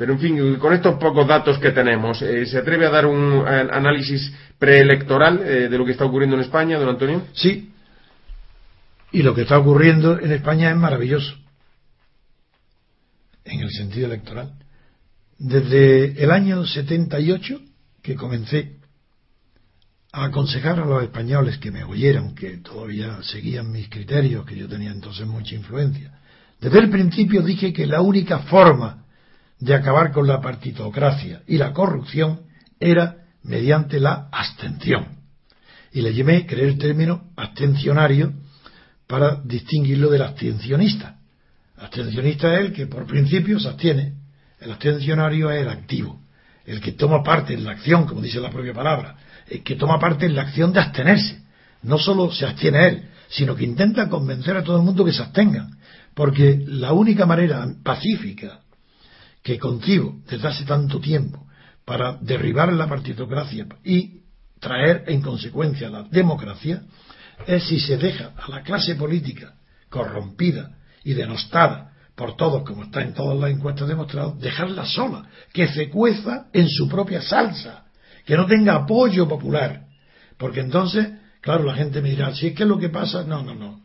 Pero en fin, con estos pocos datos que tenemos, eh, ¿se atreve a dar un análisis preelectoral eh, de lo que está ocurriendo en España, don Antonio? Sí. Y lo que está ocurriendo en España es maravilloso. En el sentido electoral. Desde el año 78, que comencé a aconsejar a los españoles que me oyeran, que todavía seguían mis criterios, que yo tenía entonces mucha influencia. Desde el principio dije que la única forma de acabar con la partitocracia y la corrupción era mediante la abstención. Y le llamé, creé el término abstencionario para distinguirlo del abstencionista. Abstencionista es el que por principio se abstiene. El abstencionario es el activo, el que toma parte en la acción, como dice la propia palabra, el que toma parte en la acción de abstenerse. No solo se abstiene él, sino que intenta convencer a todo el mundo que se abstengan. Porque la única manera pacífica que concibo desde hace tanto tiempo para derribar la partitocracia y traer en consecuencia la democracia es si se deja a la clase política corrompida y denostada por todos, como está en todas las encuestas demostrado, dejarla sola, que se cueza en su propia salsa, que no tenga apoyo popular. Porque entonces, claro, la gente me dirá, si es que lo que pasa, no, no, no,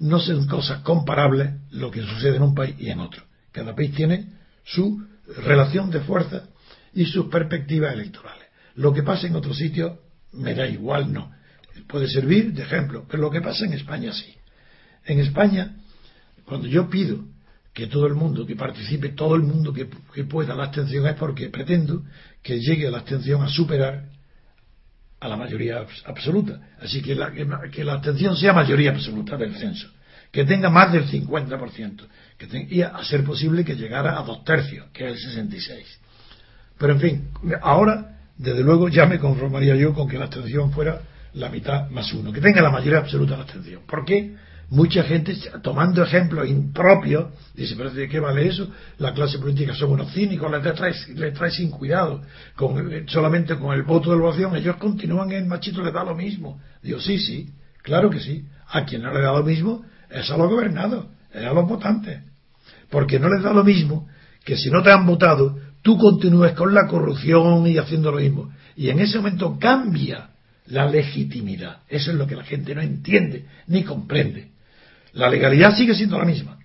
no son cosas comparables lo que sucede en un país y en otro. Cada país tiene su relación de fuerza y sus perspectivas electorales. Lo que pasa en otro sitio me da igual, no. Puede servir de ejemplo, pero lo que pasa en España sí. En España, cuando yo pido que todo el mundo, que participe todo el mundo que, pueda la abstención, es porque pretendo que llegue la abstención a superar a la mayoría absoluta. Así que la, que la abstención sea mayoría absoluta del censo, que tenga más del 50%, que y a ser posible que llegara a dos tercios, que es el 66. Pero en fin, ahora, desde luego, ya me conformaría yo con que la abstención fuera la mitad más uno, que tenga la mayoría absoluta de la abstención. ¿Por qué? Mucha gente, tomando ejemplos impropios, dice, pero ¿de qué vale eso? La clase política son unos cínicos, les trae, les trae sin cuidado, con, solamente con el voto de evaluación, ellos continúan en machito, les da lo mismo. Digo, sí, sí, claro que sí. A quien no le da lo mismo es a los gobernados, es a los votantes. Porque no les da lo mismo que si no te han votado, tú continúes con la corrupción y haciendo lo mismo. Y en ese momento cambia la legitimidad. Eso es lo que la gente no entiende ni comprende. La legalidad sigue siendo la misma.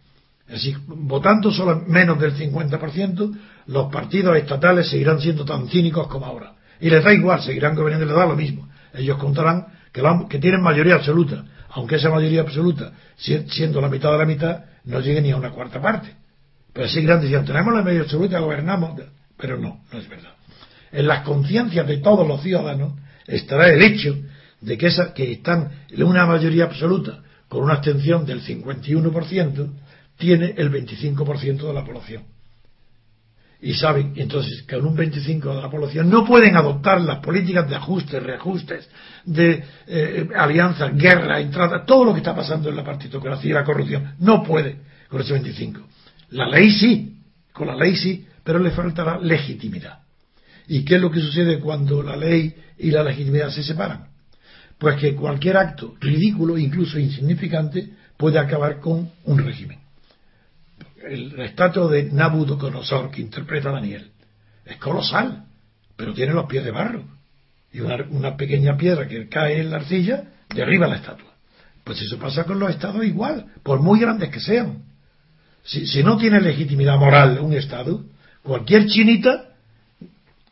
Es decir, votando solo menos del 50%, los partidos estatales seguirán siendo tan cínicos como ahora. Y les da igual, seguirán gobernando les da lo mismo. Ellos contarán que, que tienen mayoría absoluta, aunque esa mayoría absoluta, siendo la mitad de la mitad, no llegue ni a una cuarta parte. Pero seguirán diciendo, tenemos la mayoría absoluta, gobernamos. Pero no, no es verdad. En las conciencias de todos los ciudadanos estará el hecho de que, esa, que están en una mayoría absoluta con una abstención del 51%, tiene el 25% de la población. Y saben, entonces, que con un 25% de la población no pueden adoptar las políticas de ajustes, reajustes, de eh, alianzas, guerra, entrada, todo lo que está pasando en la partitocracia y la corrupción. No puede con ese 25%. La ley sí, con la ley sí, pero le faltará legitimidad. ¿Y qué es lo que sucede cuando la ley y la legitimidad se separan? Pues que cualquier acto ridículo, incluso insignificante, puede acabar con un régimen. El estatua de Nabucodonosor que interpreta Daniel es colosal, pero tiene los pies de barro. Y una, pequeña piedra que cae en la arcilla derriba la estatua. Pues eso pasa con los estados igual, por muy grandes que sean. Si, si no tiene legitimidad moral un estado, cualquier chinita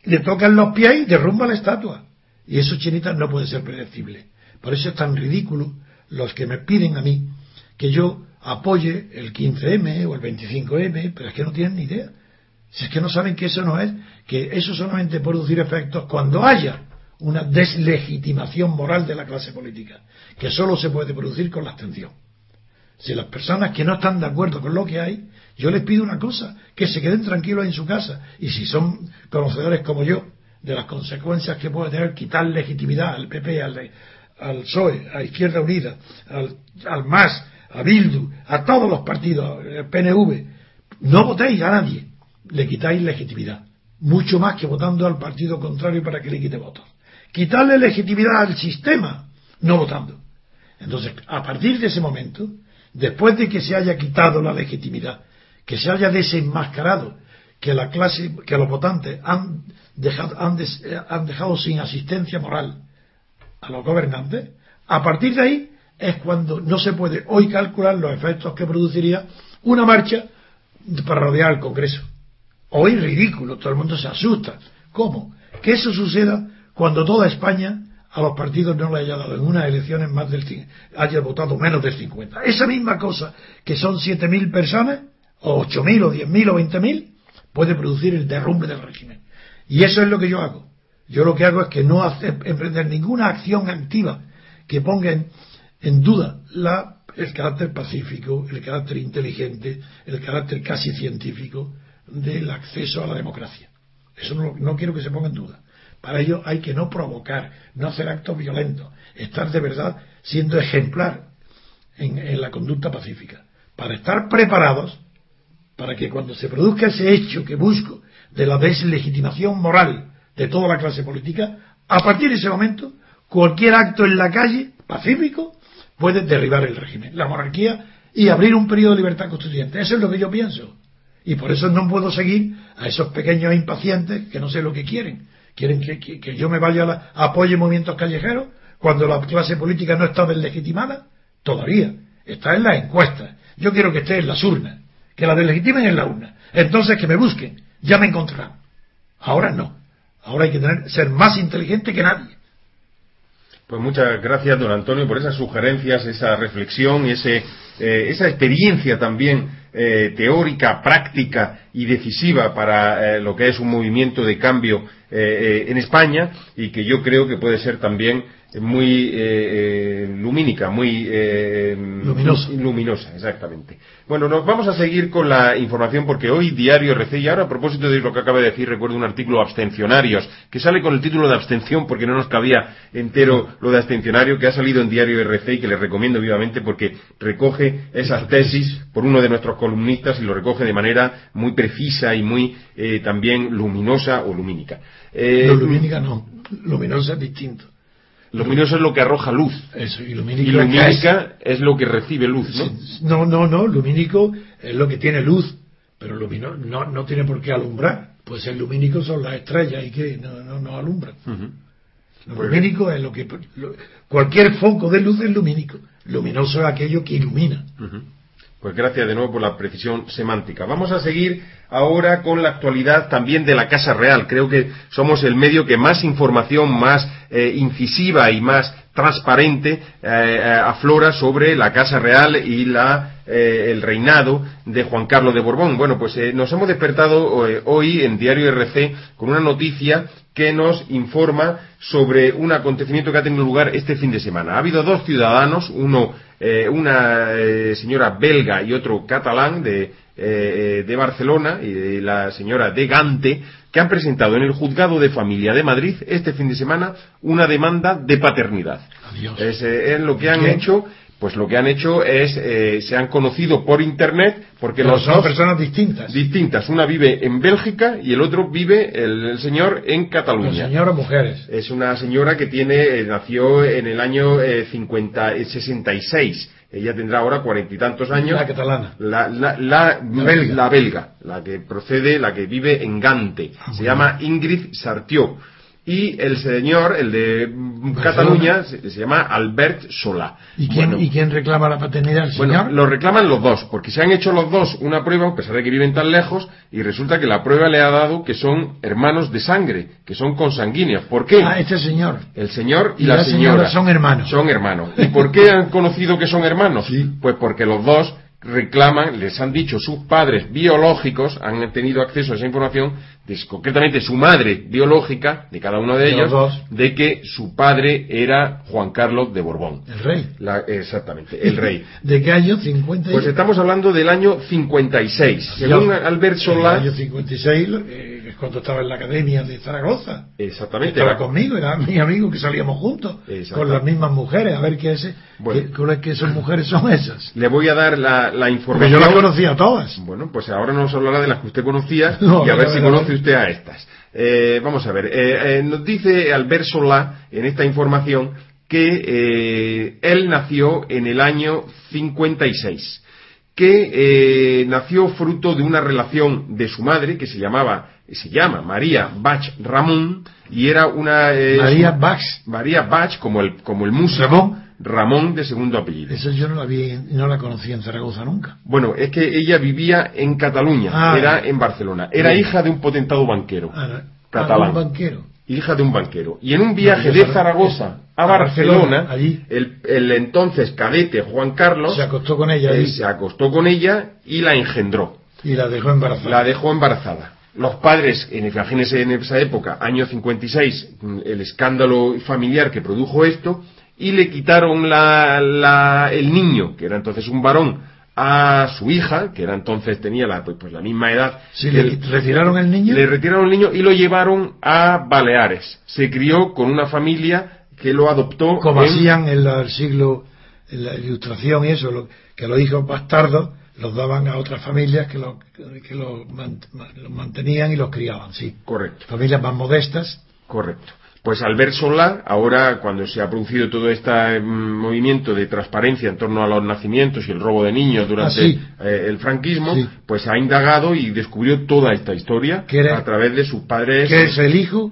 le tocan los pies y derrumba la estatua. Y eso, chinitas, no puede ser predecible. Por eso es tan ridículo los que me piden a mí que yo apoye el 15M o el 25M, pero es que no tienen ni idea. Si es que no saben que eso no es, que eso solamente puede producir efectos cuando haya una deslegitimación moral de la clase política, que solo se puede producir con la abstención. Si las personas que no están de acuerdo con lo que hay, yo les pido una cosa, que se queden tranquilos en su casa, y si son conocedores como yo, de las consecuencias que puede tener quitar legitimidad al PP, al, al PSOE, a Izquierda Unida, al, al MAS, a Bildu, a todos los partidos, el PNV, no votéis a nadie, le quitáis legitimidad. Mucho más que votando al partido contrario para que le quite votos. Quitarle legitimidad al sistema, no votando. Entonces, a partir de ese momento, después de que se haya quitado la legitimidad, que se haya desenmascarado que la clase, que los votantes han dejado, eh, han, dejado sin asistencia moral a los gobernantes, a partir de ahí es cuando no se puede hoy calcular los efectos que produciría una marcha para rodear el Congreso. Hoy ridículo, todo el mundo se asusta. ¿Cómo? Que eso suceda cuando toda España a los partidos no le haya dado en unas elecciones más del haya votado menos del 50. Esa misma cosa que son 7.000 personas, o 8.000 o 10.000 o 20.000, puede producir el derrumbe del régimen. Y eso es lo que yo hago. Yo lo que hago es que no emprender ninguna acción activa que ponga en, duda el carácter pacífico, el carácter inteligente, el carácter casi científico del acceso a la democracia. Eso no, quiero que se ponga en duda. Para ello hay que no provocar, no hacer actos violentos, estar de verdad siendo ejemplar en, la conducta pacífica, para estar preparados para que cuando se produzca ese hecho que busco de la deslegitimación moral de toda la clase política, a partir de ese momento, cualquier acto en la calle pacífico puede derribar el régimen, la monarquía y abrir un periodo de libertad constituyente. Eso es lo que yo pienso. Y por eso no puedo seguir a esos pequeños impacientes que no sé lo que quieren. Quieren que, yo me vaya a la, apoye movimientos callejeros cuando la clase política no está deslegitimada. Todavía. Está en las encuestas. Yo quiero que esté en las urnas. Que la deslegitimen en la urna. Entonces que me busquen. Ya me encontrarán. Ahora no. Ahora hay que tener, ser más inteligente que nadie. Pues muchas gracias, don Antonio, por esas sugerencias, esa reflexión y ese, eh, esa experiencia también eh, teórica, práctica y decisiva para eh, lo que es un movimiento de cambio en España y que yo creo que puede ser también muy eh, eh, lumínica, muy eh, luminosa. luminosa, exactamente. Bueno, nos vamos a seguir con la información porque hoy Diario RC, y ahora a propósito de lo que acaba de decir, recuerdo un artículo abstencionarios, que sale con el título de abstención porque no nos cabía entero lo de abstencionario, que ha salido en Diario RC y que les recomiendo vivamente porque recoge esas tesis por uno de nuestros columnistas y lo recoge de manera muy precisa y muy también luminosa o lumínica. no, lumínica no, luminosa es distinto. Luminoso es lo que arroja luz. Eso, y lumínica, es... lo que recibe luz, ¿no? No, no, no. Lumínico es lo que tiene luz, pero lumino, no, no tiene por qué alumbrar. Pues el lumínico son las estrellas y que no, no, alumbran. Lo pues lumínico es lo que. cualquier foco de luz es lumínico. Luminoso es aquello que ilumina. Pues gracias de nuevo por la precisión semántica. Vamos a seguir ahora con la actualidad también de la Casa Real. Creo que somos el medio que más información, más eh, incisiva y más transparente eh, eh, aflora sobre la Casa Real y la, el reinado de Juan Carlos de Borbón. Bueno, pues nos hemos despertado hoy en Diario RC con una noticia que nos informa sobre un acontecimiento que ha tenido lugar este fin de semana. Ha habido dos ciudadanos, uno eh, una eh, señora belga y otro catalán de, eh, de Barcelona y la señora de Gante que han presentado en el juzgado de familia de Madrid este fin de semana una demanda de paternidad. Es, lo que han hecho pues lo que han hecho es, eh, se han conocido por internet, porque los son personas distintas. Distintas. Una vive en Bélgica y el otro vive, el, señor, en Cataluña. señora mujeres? Es una señora que tiene, eh, nació en el año eh, 50, 66. Eh, Ella tendrá ahora cuarenta y tantos años. La catalana. La, la, la, belga. la, belga. la que procede, la que vive en Gante. Ah, se llama Ingrid Sartió y el señor, el de Cataluña, se, llama Albert Solá. ¿Y quién, reclama la paternidad? ¿El bueno, lo reclaman los dos, porque se han hecho los dos una prueba, a pesar de que viven tan lejos, y resulta que la prueba le ha dado que son hermanos de sangre, que son consanguíneos. ¿Por qué? Ah, este señor. El señor y, la, señora, son hermanos. Son hermanos. ¿Y por qué han conocido que son hermanos? Pues porque los dos reclaman, les han dicho sus padres biológicos, han tenido acceso a esa información, concretamente su madre biológica, de cada uno de, ellos, de que su padre era Juan Carlos de Borbón. El rey. exactamente, el rey. ¿De qué año? 50 Pues estamos hablando del año 56. Según Albert Solá... El año 56 eh, es cuando estaba en la Academia de Zaragoza. Exactamente. Estaba conmigo, era mi amigo que salíamos juntos, con las mismas mujeres, a ver qué, ese, qué, esas mujeres son esas. Le voy a dar la, la información. yo las conocía todas. Bueno, pues ahora nos hablará de las que usted conocía y a ver si conoce usted a estas. Eh, vamos a ver, eh, eh, nos dice Albert Solá en esta información que él nació en el año 56, que nació fruto de una relación de su madre que se llamaba, se llama María Bach Ramón y era una María Bach María Bach como el como el músico Ramón de segundo apellido. Eso yo no la vi, no la conocí en Zaragoza nunca. Bueno, es que ella vivía en Cataluña, ah, era en Barcelona. Era hija de un potentado banquero ah, ah, catalán. un banquero. Hija de un banquero. Y en un viaje de Zaragoza a Barcelona, allí. El, entonces cadete Juan Carlos se acostó con ella. se acostó con ella y la engendró. Y la dejó embarazada. La dejó embarazada. Los padres, imagínense en esa época, año 56, el escándalo familiar que produjo esto, y le quitaron la, el niño, que era entonces un varón, a su hija, que era entonces tenía la, pues, pues la misma edad. Sí, ¿Le retiraron el niño? Le retiraron el niño y lo llevaron a Baleares. Se crió con una familia que lo adoptó. Como hacían en el siglo, en la ilustración y eso, que los hijos bastardos los daban a otras familias que los que lo mantenían y los criaban, sí. Correcto. Familias más modestas. Correcto. Pues al ver Solá, ahora cuando se ha producido todo este mm, movimiento de transparencia en torno a los nacimientos y el robo de niños durante ah, eh, el franquismo, pues ha indagado y descubrió toda esta historia a través de sus padres. ¿Qué es el hijo?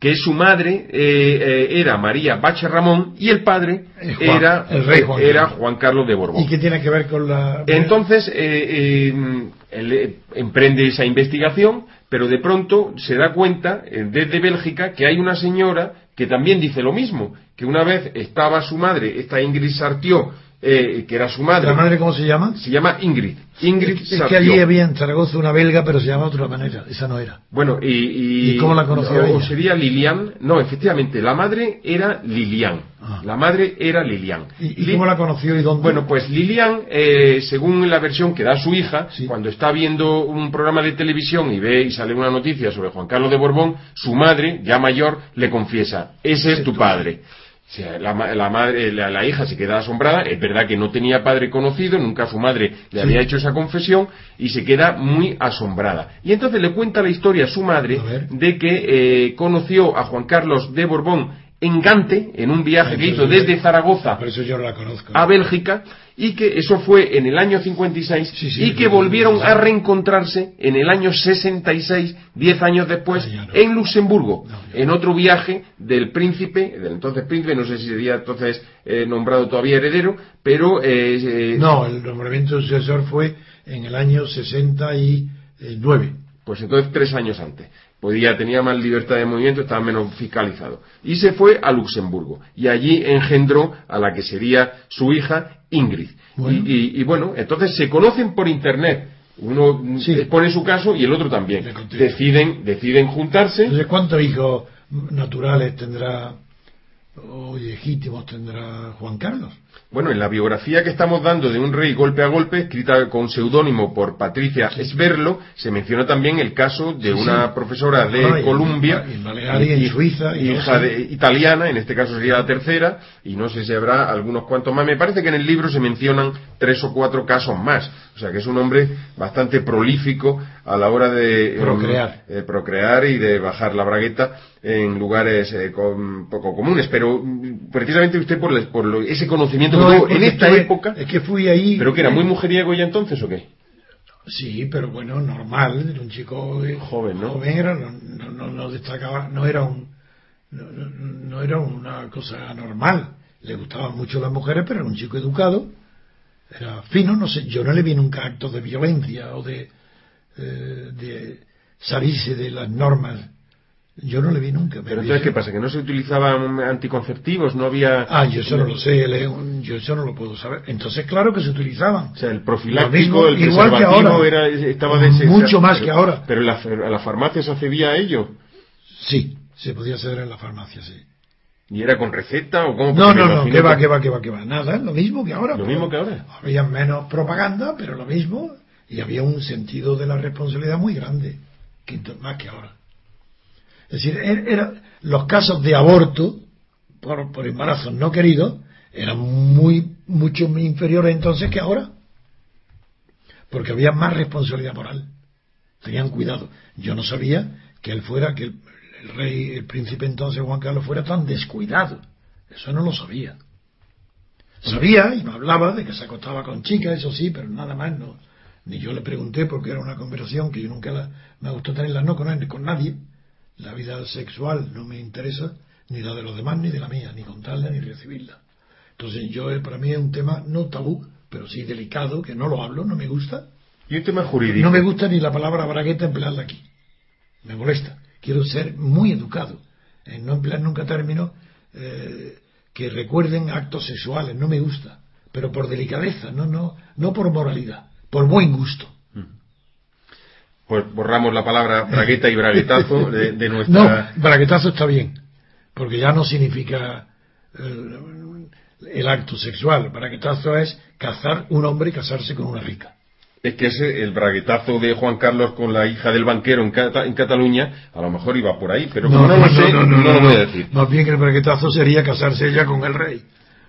que su madre eh, eh, era María Bache Ramón y el padre era, Juan, era Juan Carlos de Borbón. ¿Y qué tiene que ver con la...? Entonces, él emprende esa investigación pero de pronto se da cuenta eh, desde Bélgica que hay una señora que también dice lo mismo, que una vez estaba su madre, esta Ingrid Sartió, eh, que era su madre. ¿La madre cómo se llama? Se llama Ingrid. Ingrid es, que allí había en Zaragoza una belga, pero se llama de otra manera. Esa no era. Bueno, y. ¿Y, cómo la conoció? O sería Lilian. No, efectivamente, la madre era Lilian. Ah. La madre era Lilian. ¿Y, cómo la conoció y dónde? Bueno, pues Lilian, eh, según la versión que da su hija, cuando está viendo un programa de televisión y ve y sale una noticia sobre Juan Carlos de Borbón, su madre, ya mayor, le confiesa: Ese es tu padre la, madre, la, hija se queda asombrada, es verdad que no tenía padre conocido, nunca su madre le había hecho esa confesión y se queda muy asombrada. Y entonces le cuenta la historia a su madre de que eh, conoció a Juan Carlos de Borbón en Gante, en un viaje que hizo desde Zaragoza a Bélgica, y que eso fue en el año 56 y que volvieron a reencontrarse en el año 66, diez años después, en Luxemburgo, en otro viaje del príncipe, del entonces príncipe, no sé si sería entonces eh, nombrado todavía heredero, pero... Eh, eh, no, el nombramiento sucesor fue en el año 69. Pues entonces tres años antes podía, tenía más libertad de movimiento, estaba menos fiscalizado. Y se fue a Luxemburgo. Y allí engendró a la que sería su hija Ingrid. Y, bueno, entonces se conocen por internet. Uno expone su caso y el otro también. Deciden, deciden juntarse. Entonces, ¿cuántos hijos naturales tendrá o legítimos tendrá Juan Carlos? Bueno, en la biografía que estamos dando de un rey golpe a golpe, escrita con seudónimo por Patricia Esberlo, se menciona también el caso de una profesora de Columbia, en, Suiza, hija de, italiana, en este caso sería la tercera, y no sé si habrá algunos cuantos más. Me parece que en el libro se mencionan tres o cuatro casos más, o sea que es un hombre bastante prolífico a la hora de procrear, eh, procrear y de bajar la bragueta en lugares eh, poco comunes. Pero mm, precisamente usted por, ese conocimiento en esta época. Es que fui ahí. ¿Pero que era muy mujeriego ya entonces o qué? Sí, pero bueno, normal. Era un chico joven, ¿no? Joven era, no, no, destacaba, no era un. No, era una cosa normal. Le gustaban mucho las mujeres, pero era un chico educado. Era fino, no sé. Yo no le vi nunca actos de violencia o de, eh, de salirse de las normas yo no le vi nunca. Pero entonces, ¿qué pasa? ¿Que no se utilizaban anticonceptivos? ¿No había...? Ah, yo eso no lo sé. Yo eso no lo puedo saber. Entonces, claro que se utilizaban. O sea, el profiláctico, el igual que ahora. Era, estaba de Mucho más que ahora. ¿Pero en la, la farmacia se accedía a ello? Sí, se podía hacer en la farmacia, sí. ¿Y era con receta o cómo? No, no, no, que va, que va, que va, que va. Nada, lo mismo que ahora. Lo mismo que ahora. Había menos propaganda, pero lo mismo. Y había un sentido de la responsabilidad muy grande, más que ahora. Es decir, er, era, los casos de aborto por, por embarazos no queridos eran muy mucho inferiores entonces que ahora. Porque había más responsabilidad moral. Tenían cuidado. Yo no sabía que él fuera, que el, rey, el príncipe entonces Juan Carlos fuera tan descuidado. Eso no lo sabía. Sabía y me hablaba de que se acostaba con chicas, eso sí, pero nada más no. Ni yo le pregunté porque era una conversación que yo nunca la, me gustó tenerla no con, con nadie la vida sexual no me interesa, ni la de los demás, ni de la mía, ni contarla, ni recibirla. Entonces yo, eh, para mí es un tema no tabú, pero sí delicado, que no lo hablo, no me gusta. ¿Y un tema jurídico? No me gusta ni la palabra bragueta emplearla aquí. Me molesta. Quiero ser muy educado, en no emplear nunca términos eh, que recuerden actos sexuales, no me gusta. Pero por delicadeza, no, no, no por moralidad, por buen gusto pues borramos la palabra bragueta y braguetazo de, nuestra. No, braguetazo está bien, porque ya no significa. Eh, el acto sexual. Braguetazo es cazar un hombre y casarse con una rica. Es que ese, el braguetazo de Juan Carlos con la hija del banquero en, en Cataluña, a lo mejor iba por ahí, pero como no, lo sé, no, lo voy a decir. Más bien que el braguetazo sería casarse ella con el rey.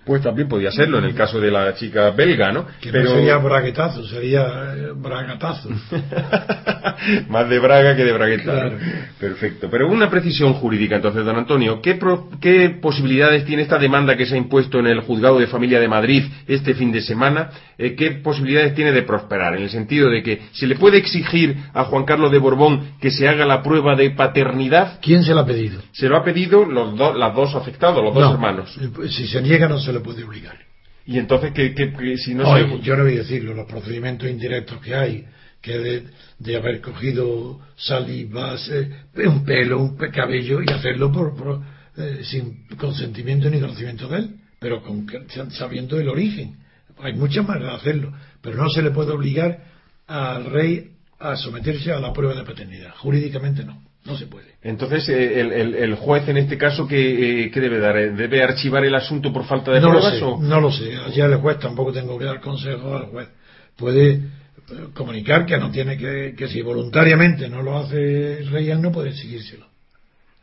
Pues también podía serlo en el caso de la chica belga, ¿no? Que no sería braguetazo, sería eh, bragatazo. Más de braga que de bragueta. Perfecto. Pero una precisión jurídica, entonces, don Antonio, ¿qué, ¿qué posibilidades tiene esta demanda que se ha impuesto en el Juzgado de Familia de Madrid este fin de semana? Eh, ¿Qué posibilidades tiene de prosperar? En el sentido de que se le puede exigir a Juan Carlos de Borbón que se haga la prueba de paternidad. ¿Quién se lo ha pedido? Se lo ha pedido los dos, las dos afectados, los dos hermanos. Si se niega no se le puede obligar. Y entonces, ¿qué, si no se... Yo no voy a decirlo, los procedimientos indirectos que hay, que de, haber cogido salivas, un pelo, un cabello y hacerlo por, eh, sin consentimiento ni conocimiento de él, pero con, sabiendo el origen. Hay muchas maneras de hacerlo, pero no se le puede obligar al rey a someterse a la prueba de paternidad. Jurídicamente no. No se puede. Entonces, eh, el, juez en este caso, ¿qué, debe dar? ¿Debe archivar el asunto por falta de no pruebas? Lo sé, No lo sé. Allá el juez tampoco tengo que dar consejo al juez. Puede eh, comunicar que no tiene que, que si voluntariamente no lo hace el rey, él no puede exigírselo.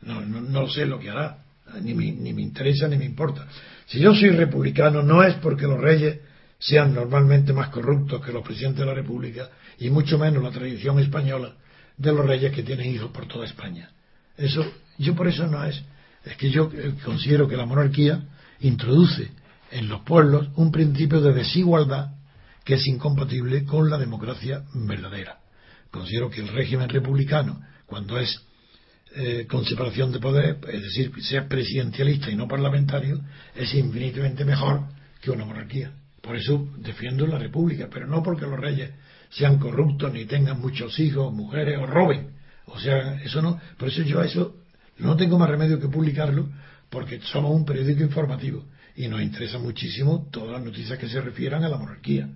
No, no, sé lo que hará. Ni me, ni me interesa ni me importa. Si yo soy republicano, no es porque los reyes sean normalmente más corruptos que los presidentes de la República, y mucho menos la tradición española de los reyes que tienen hijos por toda España. Eso, yo por eso no es, es que yo eh, considero que la monarquía introduce en los pueblos un principio de desigualdad que es incompatible con la democracia verdadera. Considero que el régimen republicano, cuando es eh, con separación de poder, es decir, sea presidencialista y no parlamentario, es infinitamente mejor que una monarquía. Por eso defiendo la república, pero no porque los reyes sean corruptos, ni tengan muchos hijos, mujeres o roben. O sea, eso no. Por eso yo eso no tengo más remedio que publicarlo, porque somos un periódico informativo y nos interesa muchísimo todas las noticias que se refieran a la monarquía.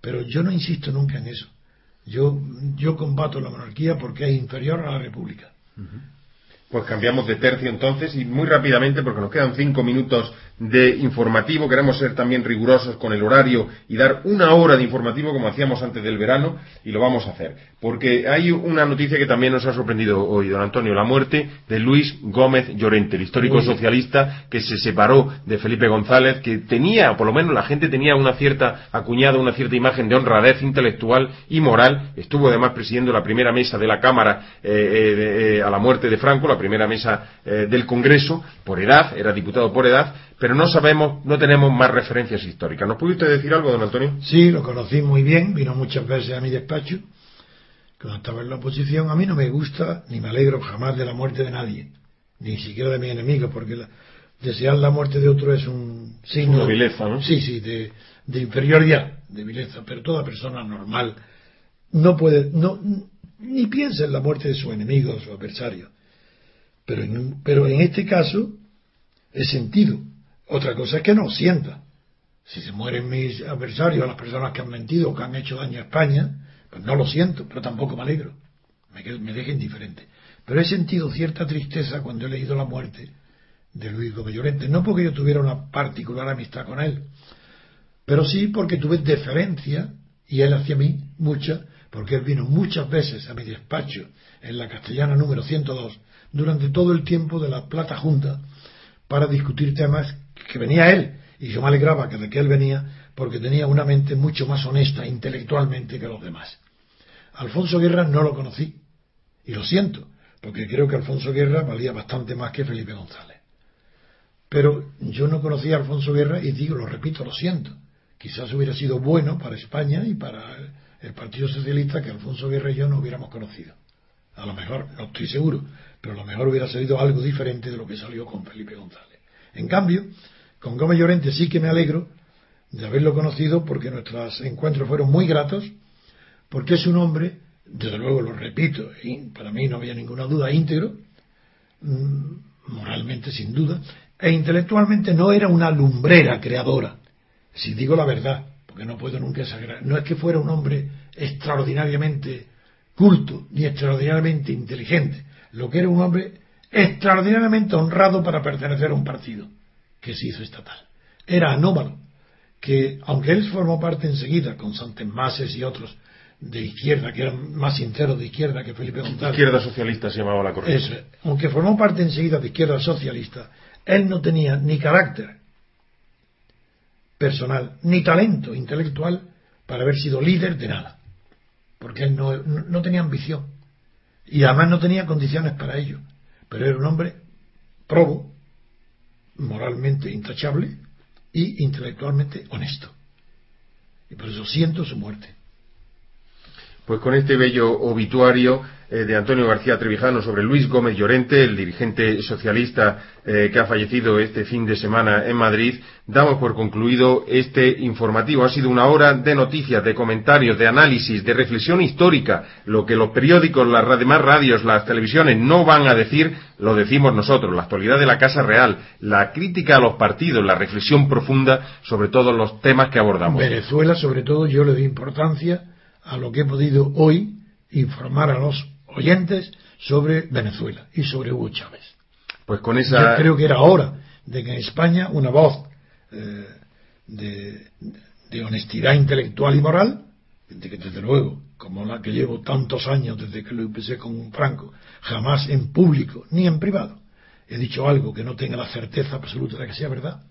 Pero yo no insisto nunca en eso. Yo, yo combato la monarquía porque es inferior a la república. Pues cambiamos de tercio entonces y muy rápidamente, porque nos quedan cinco minutos de informativo, queremos ser también rigurosos con el horario y dar una hora de informativo como hacíamos antes del verano y lo vamos a hacer. Porque hay una noticia que también nos ha sorprendido hoy, don Antonio, la muerte de Luis Gómez Llorente, el histórico socialista que se separó de Felipe González, que tenía, por lo menos la gente tenía una cierta acuñada, una cierta imagen de honradez intelectual y moral. Estuvo además presidiendo la primera mesa de la Cámara eh, eh, eh, a la muerte de Franco, la primera mesa del Congreso, por edad, era diputado por edad, pero no sabemos, no tenemos más referencias históricas. ¿Nos puede usted decir algo, don Antonio? Sí, lo conocí muy bien, vino muchas veces a mi despacho, cuando estaba en la oposición. A mí no me gusta ni me alegro jamás de la muerte de nadie, ni siquiera de mi enemigo, porque desear la muerte de otro es un signo de vileza, ¿no? Sí, sí, de, inferioridad, de vileza, pero toda persona normal no puede, no, ni piensa en la muerte de su enemigo, o su adversario. Pero pero en este caso es sentido. Otra cosa es que no sienta. Si se mueren mis adversarios, las personas que han mentido o que han hecho daño a España, pues no lo siento, pero tampoco me alegro. Me, me deja indiferente. Pero he sentido cierta tristeza cuando he leído la muerte de Luis Gómez Llorente. No porque yo tuviera una particular amistad con él, pero sí porque tuve deferencia, y él hacia mí, mucha, porque él vino muchas veces a mi despacho en la castellana número 102 durante todo el tiempo de la Plata Junta para discutir temas que venía él, y yo me alegraba que de que él venía, porque tenía una mente mucho más honesta intelectualmente que los demás. Alfonso Guerra no lo conocí, y lo siento, porque creo que Alfonso Guerra valía bastante más que Felipe González. Pero yo no conocí a Alfonso Guerra y digo, lo repito, lo siento. Quizás hubiera sido bueno para España y para el Partido Socialista que Alfonso Guerra y yo no hubiéramos conocido. A lo mejor, no estoy seguro, pero a lo mejor hubiera salido algo diferente de lo que salió con Felipe González. En cambio, con Gómez Llorente sí que me alegro de haberlo conocido porque nuestros encuentros fueron muy gratos, porque es un hombre, desde luego lo repito, y para mí no había ninguna duda, íntegro, mm, moralmente sin duda, e intelectualmente no era una lumbrera creadora, si digo la verdad, porque no puedo nunca exagerar, no es que fuera un hombre extraordinariamente culto ni extraordinariamente inteligente, lo que era un hombre extraordinariamente honrado para pertenecer a un partido que se hizo estatal. era anómalo, que aunque él formó parte enseguida con Santemases y otros de izquierda, que eran más sinceros de izquierda que Felipe González. Izquierda socialista se llamaba la corriente. Eso, aunque formó parte enseguida de izquierda socialista, él no tenía ni carácter personal, ni talento intelectual para haber sido líder de nada. Porque él no, no tenía ambición. Y además no tenía condiciones para ello. Pero era un hombre probo, moralmente intachable y intelectualmente honesto. Y por eso siento su muerte. Pues con este bello obituario eh, de Antonio García Trevijano sobre Luis Gómez Llorente, el dirigente socialista eh, que ha fallecido este fin de semana en Madrid, damos por concluido este informativo. Ha sido una hora de noticias, de comentarios, de análisis, de reflexión histórica. Lo que los periódicos, las demás radios, las televisiones no van a decir, lo decimos nosotros. La actualidad de la Casa Real, la crítica a los partidos, la reflexión profunda sobre todos los temas que abordamos. Venezuela, sobre todo, yo le doy importancia a lo que he podido hoy informar a los oyentes sobre Venezuela y sobre Hugo Chávez. Pues con esa. Yo creo que era hora de que en España una voz eh, de, de, honestidad intelectual y moral, de que desde luego, como la que llevo tantos años desde que lo empecé con Franco, jamás en público ni en privado he dicho algo que no tenga la certeza absoluta de que sea verdad.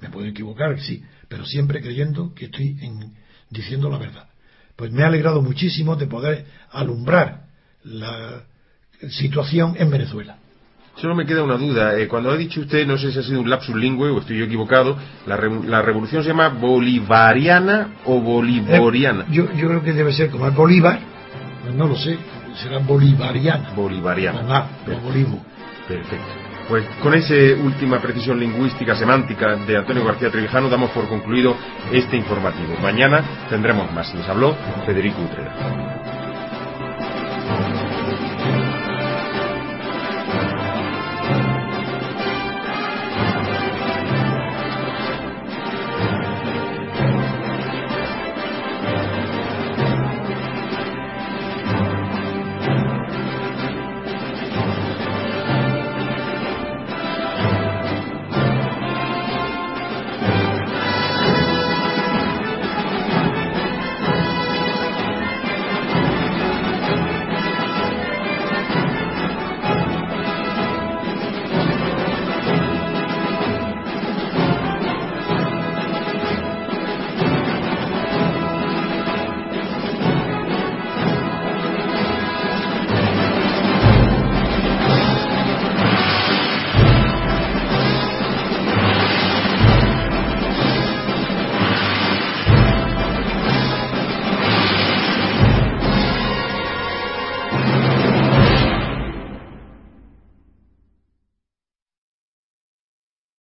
Me puedo equivocar, sí, pero siempre creyendo que estoy en, diciendo la verdad. Pues me ha alegrado muchísimo de poder alumbrar la situación en Venezuela. Solo me queda una duda. Eh, cuando ha dicho usted, no sé si ha sido un lapsus lingüe o estoy yo equivocado, la, la revolución se llama bolivariana o bolivariana. Eh, yo, yo, creo que debe ser como el Bolívar, pues no lo sé, será bolivariana. Bolivariana. Con A, Bolivo. Perfecto. Pues con esa última precisión lingüística semántica de Antonio García Trevijano damos por concluido este informativo. Mañana tendremos más. Les habló Federico Utrera.